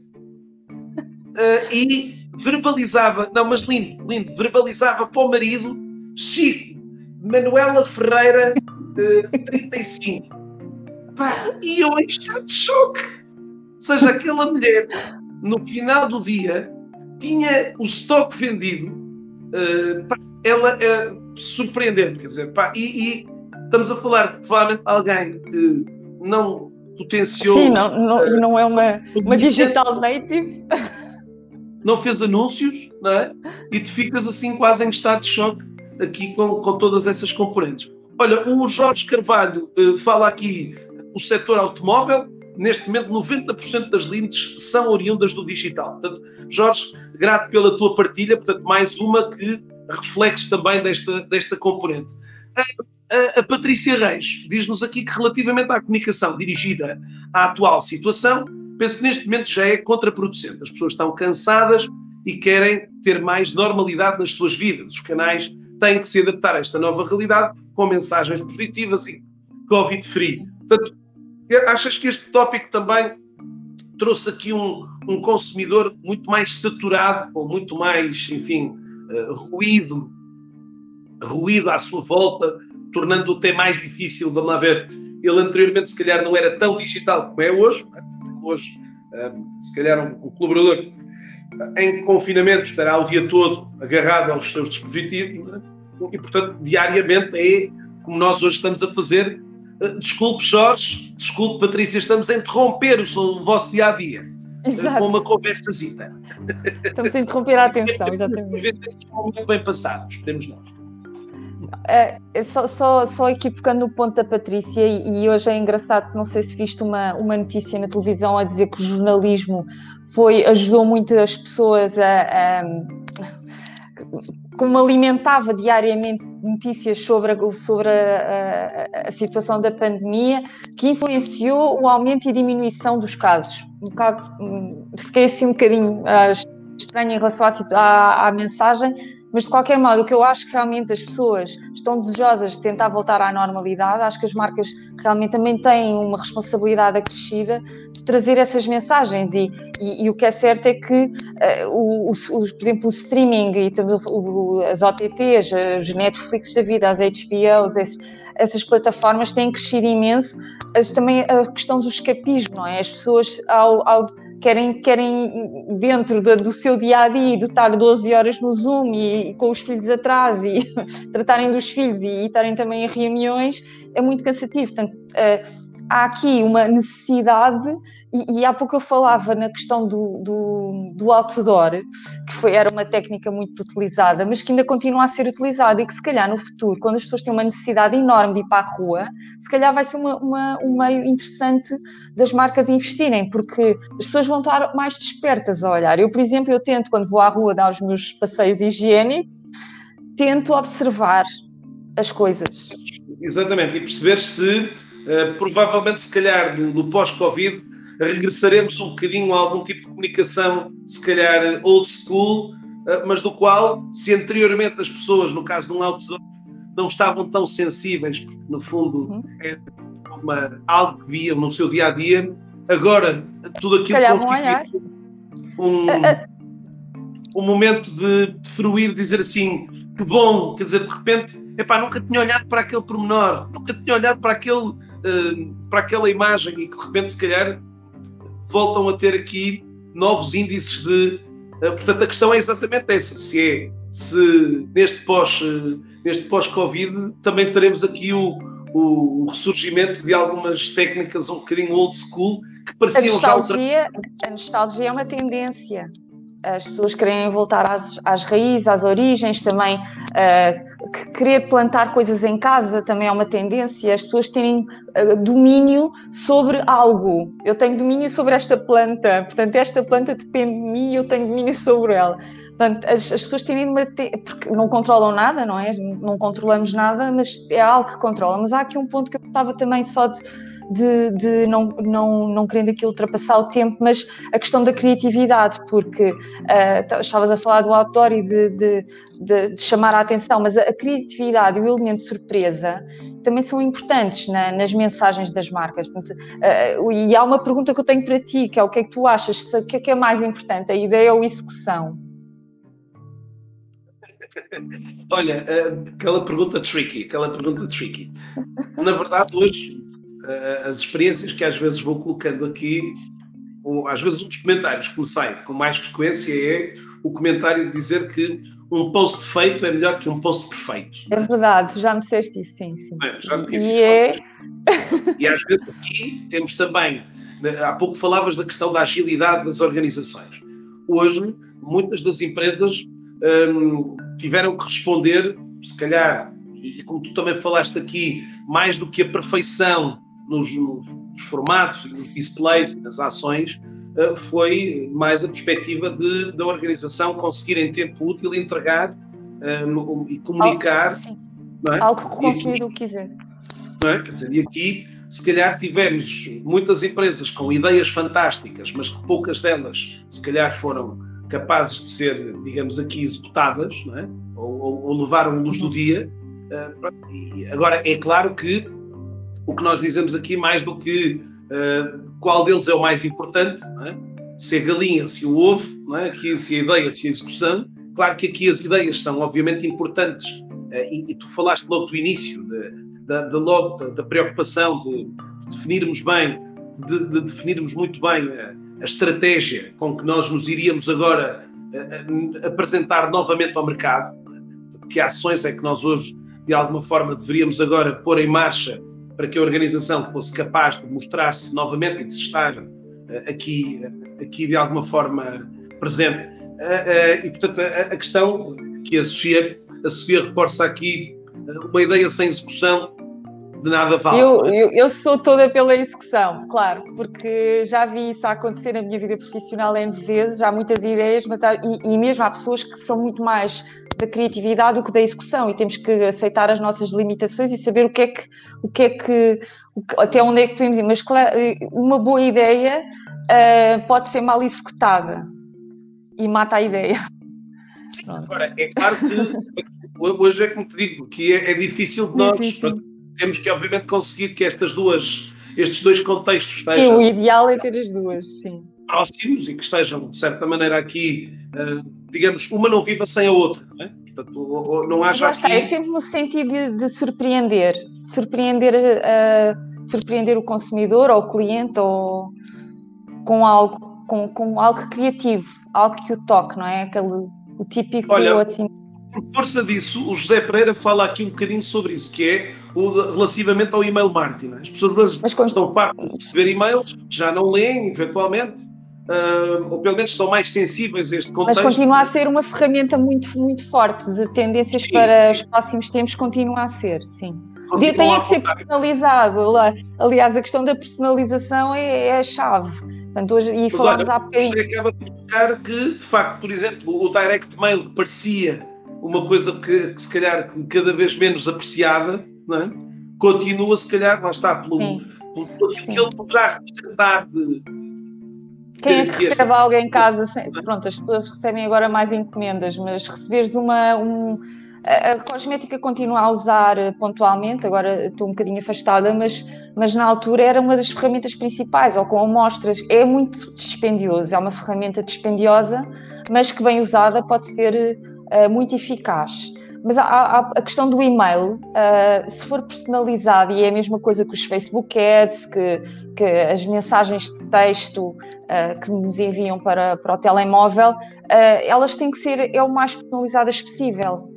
uh, e verbalizava, não, mas lindo, lindo, verbalizava para o marido Chico, Manuela Ferreira, uh, 35. Pá, e eu em estado de choque. Ou seja, aquela mulher, no final do dia, tinha o estoque vendido. Uh, pá, ela é surpreendente, quer dizer, pá, e, e, estamos a falar de provavelmente alguém que não potenciou. Sim, não, não, uh, não é uma, uma digital native. Não fez anúncios, não é? E tu ficas assim quase em estado de choque aqui com, com todas essas componentes. Olha, o Jorge Carvalho uh, fala aqui o setor automóvel, neste momento 90% das lentes são oriundas do digital. Portanto, Jorge, grato pela tua partilha, portanto, mais uma que reflexo também desta, desta componente. A, a, a Patrícia Reis diz-nos aqui que relativamente à comunicação dirigida à atual situação, penso que neste momento já é contraproducente. As pessoas estão cansadas e querem ter mais normalidade nas suas vidas. Os canais têm que se adaptar a esta nova realidade com mensagens positivas e Covid-free. Portanto, achas que este tópico também trouxe aqui um, um consumidor muito mais saturado, com muito mais, enfim, uh, ruído, ruído à sua volta, tornando-o até mais difícil, vamos lá ver, ele anteriormente se calhar não era tão digital como é hoje, hoje uh, se calhar um, um colaborador em confinamento estará o dia todo agarrado aos seus dispositivos é? e, portanto, diariamente é como nós hoje estamos a fazer Desculpe, Jorge, desculpe, Patrícia, estamos a interromper o, vosso dia a dia com uma conversazita. Estamos a interromper a atenção, exatamente. Muito bem passados, esperemos nós. Uh, só, só, só aqui focando no ponto da Patrícia, e, e, hoje é engraçado, não sei se viste uma, uma notícia na televisão a dizer que o jornalismo foi, ajudou muito as pessoas a, a como alimentava diariamente notícias sobre, a, sobre a, a, a, situação da pandemia, que influenciou o aumento e diminuição dos casos. Um bocado, hum, fiquei assim um bocadinho uh, estranho em relação à, à mensagem, mas de qualquer modo, o que eu acho que realmente as pessoas estão desejosas de tentar voltar à normalidade, acho que as marcas realmente também têm uma responsabilidade acrescida de trazer essas mensagens e, e, e o que é certo é que, uh, o, o, por exemplo, o streaming e o, as OTTs, os Netflix da vida, as HBOs, essas plataformas têm crescido imenso, mas também a questão do escapismo, não é? As pessoas ao, ao querem, querem dentro do, do seu dia a dia, de estar 12 horas no Zoom e, e com os filhos atrás e tratarem dos filhos e, e estarem também em reuniões, é muito cansativo. Portanto, uh, há aqui uma necessidade, e, e, há pouco eu falava na questão do, do, do outdoor, foi, era uma técnica muito utilizada, mas que ainda continua a ser utilizada e que se calhar no futuro, quando as pessoas têm uma necessidade enorme de ir para a rua, se calhar vai ser uma, uma, um meio interessante das marcas investirem, porque as pessoas vão estar mais despertas a olhar. Eu, por exemplo, eu tento, quando vou à rua dar os meus passeios higiênicos, tento observar as coisas. Exatamente, e perceber se eh, provavelmente, se calhar, no pós-Covid, regressaremos um bocadinho a algum tipo de comunicação, se calhar old school, uh, mas do qual, se anteriormente as pessoas, no caso de um outdoor, não estavam tão sensíveis, porque no fundo uhum. é uma, algo que viam no seu dia a dia, agora tudo aquilo constitui um, um momento de, de fruir, dizer assim, que bom, quer dizer, de repente, epá, nunca tinha olhado para aquele pormenor, nunca tinha olhado para aquele uh, para aquela imagem e que de repente, se calhar, voltam a ter aqui novos índices de. Uh, portanto, a questão é exatamente essa: se é se neste pós uh, neste pós-Covid também teremos aqui o, o, ressurgimento de algumas técnicas um bocadinho old school que pareciam a nostalgia, já a nostalgia é uma tendência as pessoas querem voltar às, às raízes, às origens, também uh, querer plantar coisas em casa também é uma tendência, as pessoas terem uh, domínio sobre algo. Eu tenho domínio sobre esta planta, portanto, esta planta depende de mim e eu tenho domínio sobre ela. Portanto, as, as pessoas têm uma. Te... porque não controlam nada, não é? Não controlamos nada, mas é algo que controla. Mas há aqui um ponto que eu estava também só de de, de não, não, não querendo aqui ultrapassar o tempo, mas a questão da criatividade, porque uh, estavas a falar do outdoor e de, de, de, de, chamar a atenção, mas a, a, criatividade e o elemento surpresa também são importantes na, nas mensagens das marcas. Uh, e há uma pergunta que eu tenho para ti, que é o que é que tu achas, o que é que é mais importante, a ideia ou a execução? Olha, aquela pergunta tricky, aquela pergunta tricky. Na verdade, hoje as experiências que às vezes vou colocando aqui, ou às vezes um dos comentários que me sai com mais frequência é o comentário de dizer que um post feito é melhor que um post perfeito. É verdade, já me disseste isso, sim, sim. É, já me disse e É... E às vezes aqui temos também, há pouco falavas da questão da agilidade das organizações. Hoje, muitas das empresas hum, tiveram que responder, se calhar, e como tu também falaste aqui, mais do que a perfeição nos, nos formatos e nos displays e nas ações uh, foi mais a perspectiva de, da organização conseguir em tempo útil entregar um, e comunicar. Algo, é? Algo que o consumidor quiser. É? Quer dizer, e aqui, se calhar, tivemos muitas empresas com ideias fantásticas, mas que poucas delas, se calhar, foram capazes de ser, digamos aqui, executadas, é? ou, ou, ou, levaram luz do uhum. dia. Uh, agora, é claro que o que nós dizemos aqui, mais do que uh, qual deles é o mais importante, é? se a galinha, se o ovo, é? aqui, se a ideia, se a execução. Claro que aqui as ideias são obviamente importantes, uh, e, e, tu falaste logo do início, de, da, da, da, da preocupação de, de, definirmos bem, de, de, definirmos muito bem a, a, estratégia com que nós nos iríamos agora apresentar novamente ao mercado, que ações é que nós hoje, de alguma forma, deveríamos agora pôr em marcha para que a organização fosse capaz de mostrar-se novamente e de estar eh, aqui, aqui de alguma forma presente. Eh, eh, e, portanto, a questão que a Sofia, a Sofia reforça aqui, uma ideia sem execução de nada vale. Eu, eu, eu, sou toda pela execução, claro, porque já vi isso acontecer na minha vida profissional N vezes, há muitas ideias, mas há, e, e, mesmo há pessoas que são muito mais da criatividade do que da execução e temos que aceitar as nossas limitações e saber o que é que, o que, é que até onde é que podemos ir. Mas claro, uma boa ideia uh, pode ser mal executada e mata a ideia. Sim, agora, é claro que hoje é como te digo, que é, é difícil de nós. Sim, sim temos que, obviamente, conseguir que estas duas, estes dois contextos estejam. O ideal é ter as duas, sim. Próximos e que estejam, de certa maneira, aqui, uh, digamos, uma não viva sem a outra, não é? Portanto, não haja aqui... está, é sempre no sentido de, de surpreender, de surpreender, uh, surpreender o consumidor ou o cliente ou com algo, com, com algo criativo, algo que o toque, não é? Aquele, o típico Olha, assim. Por força disso, o José Pereira fala aqui um bocadinho sobre isso, que é relativamente ao e-mail marketing. As pessoas Mas, estão fartas de receber e-mails, já não leem, eventualmente, uh, ou pelo menos são mais sensíveis a este contexto. Mas continua a ser uma ferramenta muito, muito forte de tendências sim, para sim. os próximos tempos, continua a ser, sim. Continua tem é que ser personalizado. Aliás, a questão da personalização é, é a chave. Portanto, hoje, e falámos há bocadinho. acaba de tocar que, de facto, por exemplo, o direct mail parecia uma coisa que, que se calhar cada vez menos apreciada, é? continua, se calhar, lá está, pelo, pelo, pelo que ele poderá representar de. Quem é que recebe algo em casa? Pronto, as pessoas recebem agora mais encomendas, mas receberes uma. Um, a cosmética continuo a usar eh, pontualmente, agora estou um bocadinho afastada, mas, mas na altura era uma das ferramentas principais, ou com amostras. É muito dispendioso, é uma ferramenta dispendiosa, mas que bem usada pode ser uh, muito eficaz. Mas a, questão do e-mail, uh, se for personalizado, e é a mesma coisa que os Facebook Ads, que, que as mensagens de texto uh, que nos enviam para, para o telemóvel, uh, elas têm que ser é o mais personalizadas possível.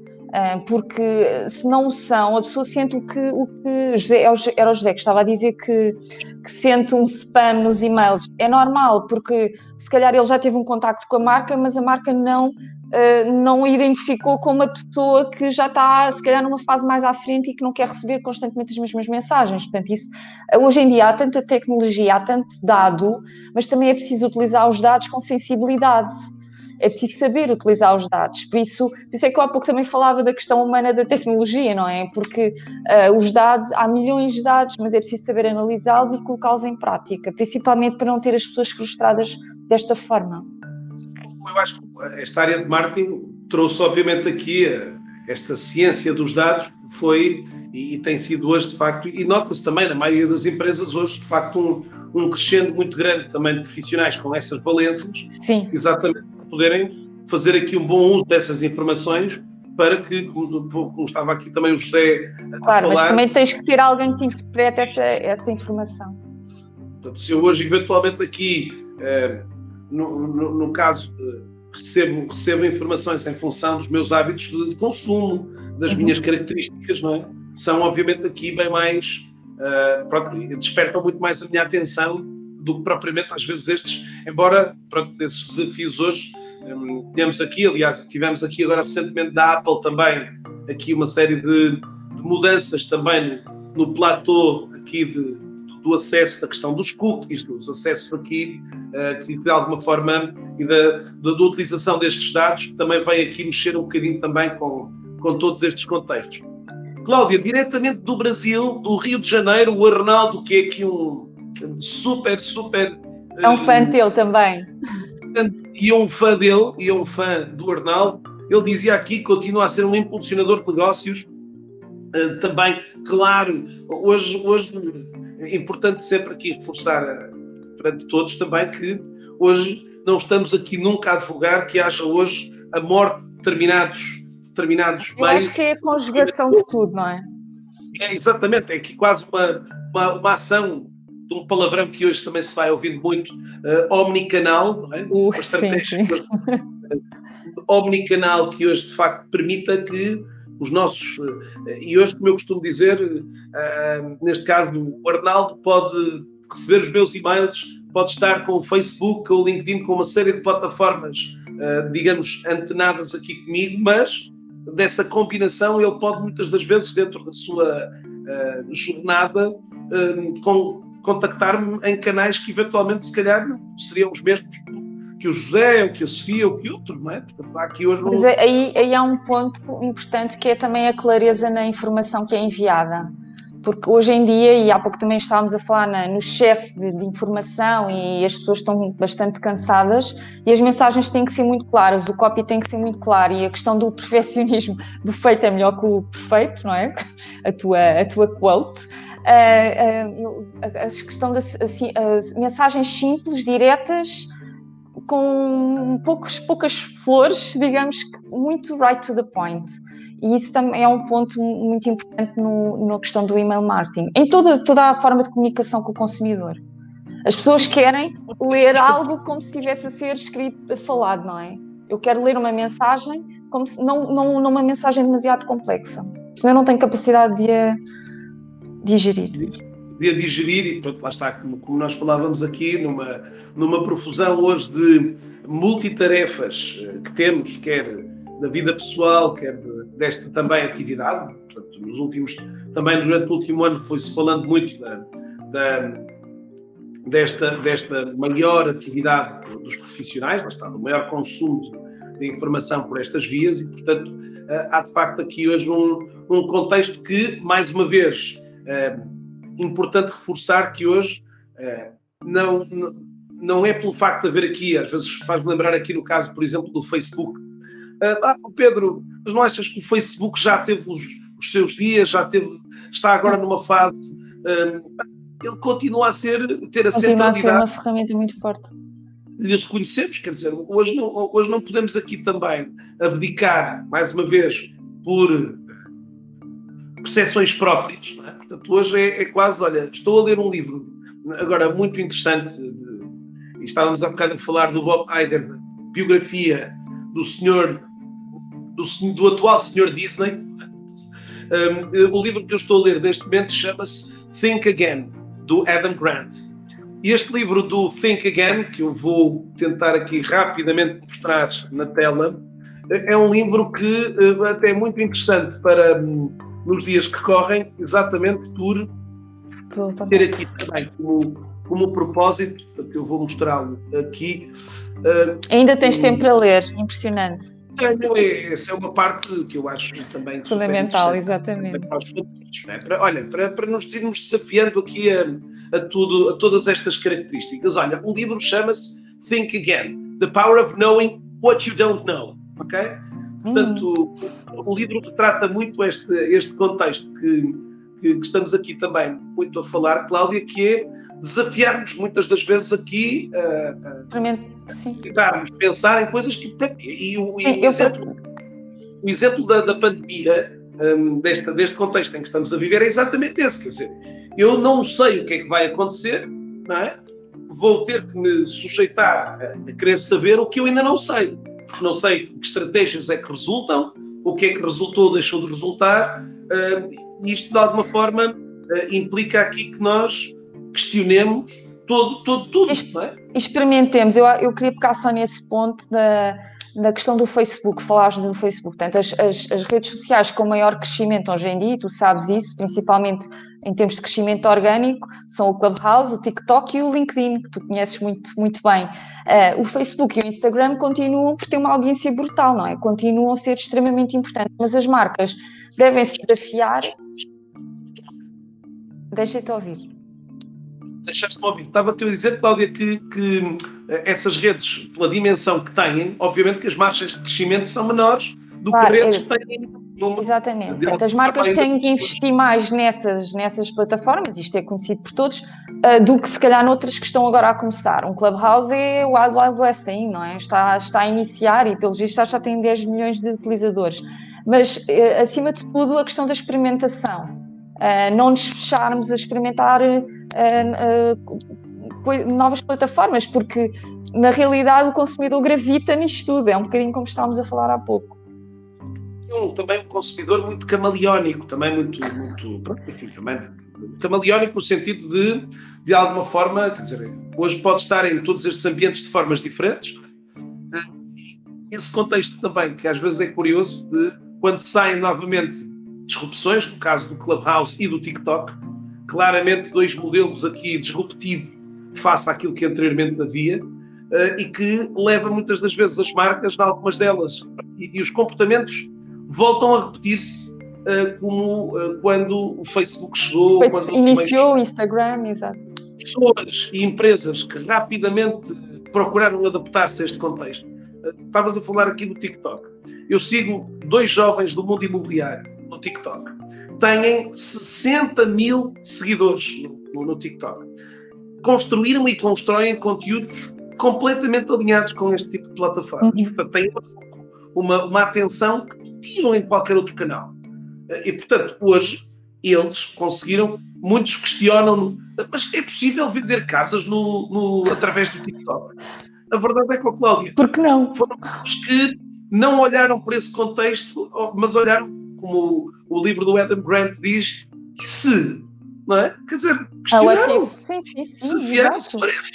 porque se não são, a pessoa sente o que, o que José, era o José que estava a dizer que, que sente um spam nos e-mails. É normal, porque se calhar ele já teve um contacto com a marca, mas a marca não não identificou como uma pessoa que já está, se calhar, numa fase mais à frente e que não quer receber constantemente as mesmas mensagens. Portanto, isso, hoje em dia há tanta tecnologia, há tanto dado, mas também é preciso utilizar os dados com sensibilidade. É preciso saber utilizar os dados. Por isso, isso é que eu há pouco também falava da questão humana da tecnologia, não é? Porque uh, os dados, há milhões de dados, mas é preciso saber analisá-los e colocá-los em prática, principalmente para não ter as pessoas frustradas desta forma eu acho que esta área de marketing trouxe, obviamente, aqui eh, esta ciência dos dados, foi e, tem sido hoje, de facto, e nota-se também na maioria das empresas hoje, de facto, um, um crescendo muito grande também de profissionais com essas valências, Sim. exatamente para poderem fazer aqui um bom uso dessas informações para que, como, como estava aqui também o José a Claro, falar, mas também tens que ter alguém que te interprete essa, essa informação. Portanto, se eu hoje eventualmente aqui eh, no, no, no caso, recebo, recebo informações em função dos meus hábitos de consumo, das uhum. minhas características, não é? São, obviamente, aqui bem mais. Uh, pronto, despertam muito mais a minha atenção do que propriamente, às vezes, estes. Embora, pronto, desses desafios hoje, um, temos aqui, aliás, tivemos aqui agora recentemente da Apple também, aqui uma série de, de mudanças também no platô aqui de, do acesso, da questão dos cookies, dos acessos aqui, que de alguma forma, e da, da, utilização destes dados, também vem aqui mexer um bocadinho também com, com todos estes contextos. Cláudia, diretamente do Brasil, do Rio de Janeiro, o Arnaldo, que é aqui um, um super, super. É um fã uh, dele também. E um fã dele, e um fã do Arnaldo. Ele dizia aqui que continua a ser um impulsionador de negócios. Uh, também, claro, hoje, hoje é importante sempre aqui reforçar eh, perante todos também que hoje não estamos aqui nunca a advogar que haja hoje a morte de determinados, determinados Eu meios. acho que é a conjugação de tudo, não é? É, exatamente, é aqui quase uma, uma, uma ação de um palavrão que hoje também se vai ouvindo muito, uh, omnicanal, não é? Uh, uma estratégia sim, sim. omnicanal que hoje de facto permita que os nossos. Eh, e hoje, como eu costumo dizer, uh, neste caso, o Arnaldo pode receber os meus e-mails, pode estar com o Facebook, o LinkedIn, com uma série de plataformas, uh, digamos, antenadas aqui comigo, mas dessa combinação ele pode muitas das vezes, dentro da sua uh, jornada com contactar-me em canais que eventualmente se calhar seriam os mesmos que o José, ou que a Sofia, ou que outro, não é? Portanto, aqui hoje Mas aí, aí há um ponto importante que é também a clareza na informação que é enviada porque hoje em dia, e há pouco também estávamos a falar na, no excesso de, de, informação e as pessoas estão bastante cansadas e as mensagens têm que ser muito claras, o copy tem que ser muito claro e a questão do perfeccionismo do feito é melhor que o perfeito, não é? A tua, a tua quote. Uh, uh, a, questão das assim, mensagens simples, diretas, com poucos, poucas flores, digamos, muito right to the point. E isso também é um ponto muito importante no, na questão do email marketing, em toda, toda a forma de comunicação com o consumidor. As pessoas querem ler algo como se estivesse a ser escrito, falado, não é? Eu quero ler uma mensagem como se, não, não, não uma mensagem demasiado complexa, senão eu não tenho capacidade de a digerir. De a digerir, e pronto, lá está, como, como nós falávamos aqui, numa, numa profusão hoje de multitarefas eh, que temos, quer da vida pessoal, quer desta também atividade. Portanto, nos últimos, também durante o último ano foi-se falando muito da, da, desta, desta maior atividade dos profissionais, lá está, do maior consumo de informação por estas vias e, portanto, eh, há de facto aqui hoje um, um contexto que, mais uma vez, é importante reforçar que hoje é, não, não é pelo facto de haver aqui, às vezes faz-me lembrar aqui no caso, por exemplo, do Facebook, ah, ah, Pedro, mas não achas que o Facebook já teve os, os seus dias, já teve, está agora numa fase. Ah, ele continua a ser, ter a Continua a ser uma ferramenta muito forte. Lhe reconhecemos, quer dizer, hoje não, hoje não podemos aqui também abdicar, mais uma vez, por percepções próprias. É? Portanto, hoje é, é, quase, olha, estou a ler um livro, agora muito interessante, de, e estávamos há bocado a falar do Bob Iger, biografia do senhor do, do atual senhor Disney. Um, o livro que eu estou a ler neste momento chama-se Think Again, do Adam Grant. E este livro do Think Again, que eu vou tentar aqui rapidamente mostrar na tela, é um livro que uh, até é muito interessante para um, nos dias que correm, exatamente por ter aqui também como, como propósito, portanto eu vou mostrá-lo aqui. Uh, Ainda tens tempo para ler, impressionante. Tenho, é, essa é uma parte que eu acho também fundamental, exatamente. Né? Para, olha, para, para nos irmos desafiando aqui a, a, tudo, a todas estas características. Olha, o livro chama-se Think Again: The Power of Knowing What You Don't Know. Ok? Portanto, hum. o, o, livro trata muito este, este contexto que, que, que estamos aqui também muito a falar, Cláudia, que é desafiar-nos muitas das vezes aqui a, tentarmos pensar em coisas que. E, o, e o, exemplo, o exemplo da, da pandemia, um, deste, deste contexto em que estamos a viver, é exatamente esse. Quer dizer, eu não sei o que é que vai acontecer, não é? Vou ter que me sujeitar a, a querer saber o que eu ainda não sei. Porque não sei que estratégias é que resultam, o que é que resultou ou deixou de resultar. Uh, isto, de alguma forma, uh, implica aqui que nós questionemos todo, todo, tudo. É? Experimentemos. Eu, eu queria pegar só nesse ponto da, da questão do Facebook, falaste do Facebook. Portanto, as, as, as, redes sociais com maior crescimento hoje em dia, tu sabes isso, principalmente em termos de crescimento orgânico, são o Clubhouse, o TikTok e o LinkedIn, que tu conheces muito, muito bem. Uh, o Facebook e o Instagram continuam por ter uma audiência brutal, não é? Continuam a ser extremamente importantes, mas as marcas devem se desafiar. Deixa-te ouvir deixaste-me ouvir. Estava-te a dizer, Cláudia, que, que eh, essas redes, pela dimensão que têm, obviamente que as margens de crescimento são menores do claro, que redes que têm. Exatamente. Portanto, as marcas têm que investir mais nessas, nessas plataformas, isto é conhecido por todos, uh, do que se calhar noutras que estão agora a começar. Um Clubhouse é o Wild Wild West ainda, não é? Está, está a iniciar e, pelos vistos, já tem 10 milhões de utilizadores. Mas, uh, acima de tudo, a questão da experimentação uh, não nos fecharmos a experimentar uh, uh, novas plataformas, porque na realidade o consumidor gravita nisto tudo, é um bocadinho como estávamos a falar há pouco. Um, também um consumidor muito camaleónico, também muito, muito enfim, também camaleónico no sentido de, de alguma forma, quer dizer, hoje pode estar em todos estes ambientes de formas diferentes. Esse contexto também, que às vezes é curioso, de quando saem novamente disrupções, no caso do Clubhouse e do TikTok, claramente dois modelos aqui disruptivos face àquilo que anteriormente havia uh, e que leva muitas das vezes as marcas de algumas delas e, os comportamentos voltam a repetir-se uh, como uh, quando o Facebook chegou. Pois iniciou o Instagram, exato. Pessoas e empresas que rapidamente procuraram adaptar-se a este contexto. Estavas a falar aqui do TikTok. Eu sigo dois jovens do mundo imobiliário TikTok. Têm 60 mil seguidores no, no, TikTok. Construíram e constroem conteúdos completamente alinhados com este tipo de plataformas. Uhum. Portanto, têm uma, uma atenção que tinham em qualquer outro canal. E, portanto, hoje eles conseguiram, muitos questionam, mas é possível vender casas no, no, através do TikTok? A verdade é que, Cláudia, Por que não? foram pessoas que não olharam por esse contexto, mas olharam, como o, livro do Adam Grant diz, se não é? Quer dizer, questionaram. Sim, sim, sim.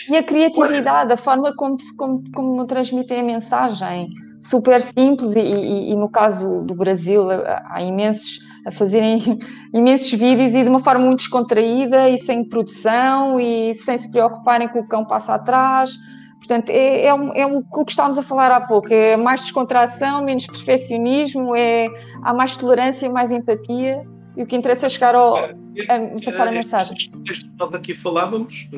E a criatividade, a forma como, como, como transmitem a mensagem, super simples, e, e, e, no caso do Brasil há imensos a fazerem imensos vídeos e de uma forma muito descontraída e sem produção e sem se preocuparem com o cão passa atrás. Portanto, é, é, é o que estávamos a falar há pouco, é mais descontração, menos perfeccionismo, é, há mais tolerância, mais empatia e o que interessa é chegar ao, a passar a mensagem. Este nós aqui falávamos, eh,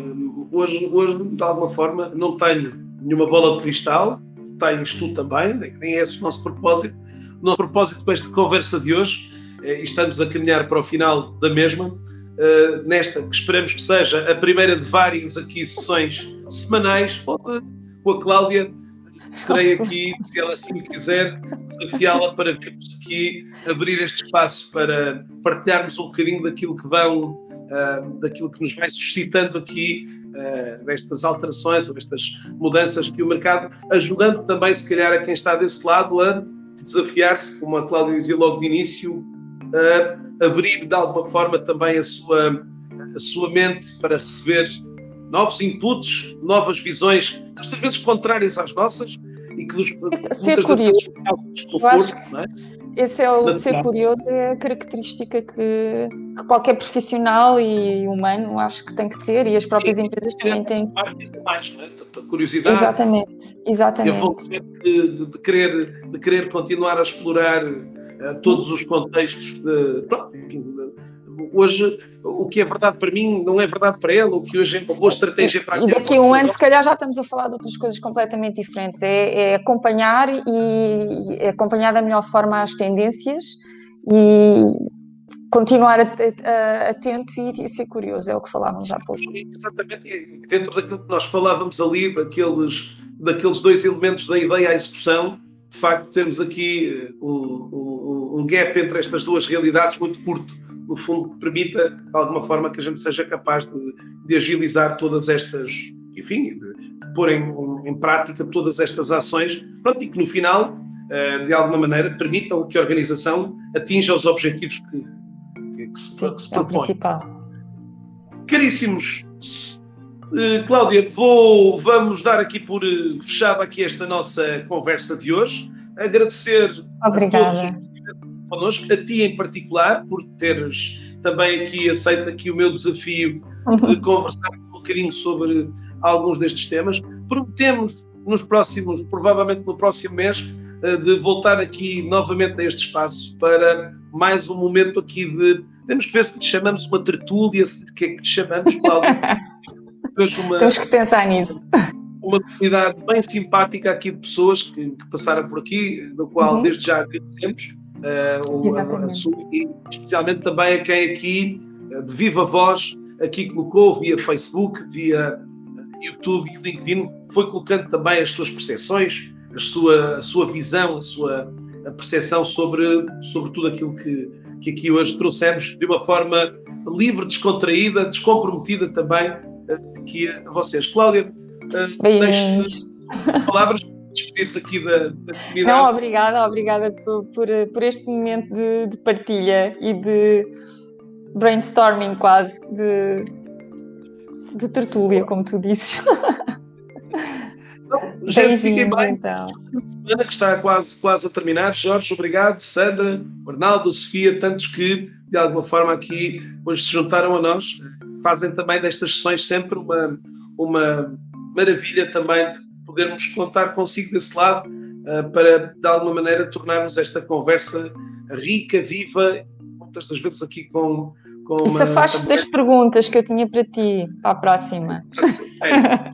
hoje, hoje, de alguma forma, não tenho nenhuma bola de cristal, tens tu também, nem é esse o nosso propósito. O nosso propósito com esta conversa de hoje, eh, e estamos a caminhar para o final da mesma, eh, nesta que esperamos que seja a primeira de várias aqui semanais, com a Cláudia. Estarei aqui, se ela assim quiser, desafiá-la para vermos aqui, abrir este espaço para partilharmos um bocadinho daquilo que vão, uh, daquilo que nos vai suscitando aqui, uh, nestas alterações ou estas mudanças que o mercado, ajudando também, se calhar, a quem está desse lado a desafiar-se, como a Cláudia dizia logo de início, a abrir de alguma forma também a sua, a sua mente para receber novos inputs, novas visões, às vezes contrárias às nossas, e que nos, ser curioso. desconforto, não é? Esse é o ser curioso, é a característica que, que, qualquer profissional e humano acho que tem que ter e as próprias Sim, empresas também têm. Mais, mais, não é? curiosidade. Exatamente, exatamente. A vontade de, de, de, querer, de querer continuar a explorar uh, todos os contextos de, pronto, hoje o que é verdade para mim não é verdade para ela, o que hoje é uma boa estratégia para E daqui a um ano, se calhar, já estamos a falar de outras coisas completamente diferentes. É, é acompanhar e é acompanhar da melhor forma as tendências e continuar atento e, ser curioso, é o que falávamos há pouco. Exatamente, dentro daquilo que nós falávamos ali, daqueles, daqueles dois elementos da ideia à execução, de facto temos aqui um, um, um gap entre estas duas realidades muito curto no fundo, permita, de alguma forma, que a gente seja capaz de, de agilizar todas estas, enfim, de, de pôr em, em, prática todas estas ações, pronto, e que no final, uh, de alguma maneira, permitam que a organização atinja os objetivos que, que, se, Sim, que se é propõe. principal. Caríssimos, uh, Cláudia, vou, vamos dar aqui por uh, fechada aqui esta nossa conversa de hoje. Agradecer Obrigada. a todos connosco, a ti em particular, por teres também aqui aceito aqui o meu desafio de conversar um bocadinho sobre alguns destes temas. Prometemos nos próximos, provavelmente no próximo mês, eh, de voltar aqui novamente a este espaço para mais um momento aqui de. Temos que ver se lhe chamamos uma tertúlia, se que é que lhe chamamos, Cláudio. uma, Temos que pensar nisso. Uma comunidade bem simpática aqui de pessoas que, que passaram por aqui, da qual uhum. desde já agradecemos uh, sua, e especialmente também a quem aqui, uh, de viva voz, aqui colocou via Facebook, via YouTube e LinkedIn, foi colocando também as suas percepções, a sua, a sua visão, a sua a percepção sobre, sobre tudo aquilo que, que aqui hoje trouxemos de uma forma livre, descontraída, descomprometida também aqui a vocês. Cláudia, uh, palavras despedir-se aqui da, da comunidade. Não, obrigada, obrigada por, por, por este momento de, de, partilha e de brainstorming quase, de, de tertúlia, como tu dizes. Gente, fiquem bem. Então. Semana que está quase, quase a terminar. Jorge, obrigado. Sandra, Arnaldo, Sofia, tantos que de alguma forma aqui hoje se juntaram a nós. Fazem também destas sessões sempre uma, uma maravilha também de podermos contar consigo desse lado uh, para de alguma maneira tornarmos esta conversa rica, viva, muitas das vezes aqui com. com Isso afaste também... das perguntas que eu tinha para ti, para a próxima. É,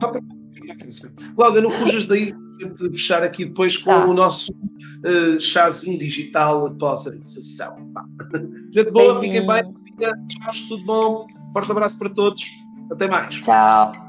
Cláudia, não fujas daí de fechar aqui depois com tá. o nosso uh, chazinho digital após a sessão. Gente boa, fiquem bem. Tchau, tudo bom. Forte abraço para todos. Até mais. Tchau.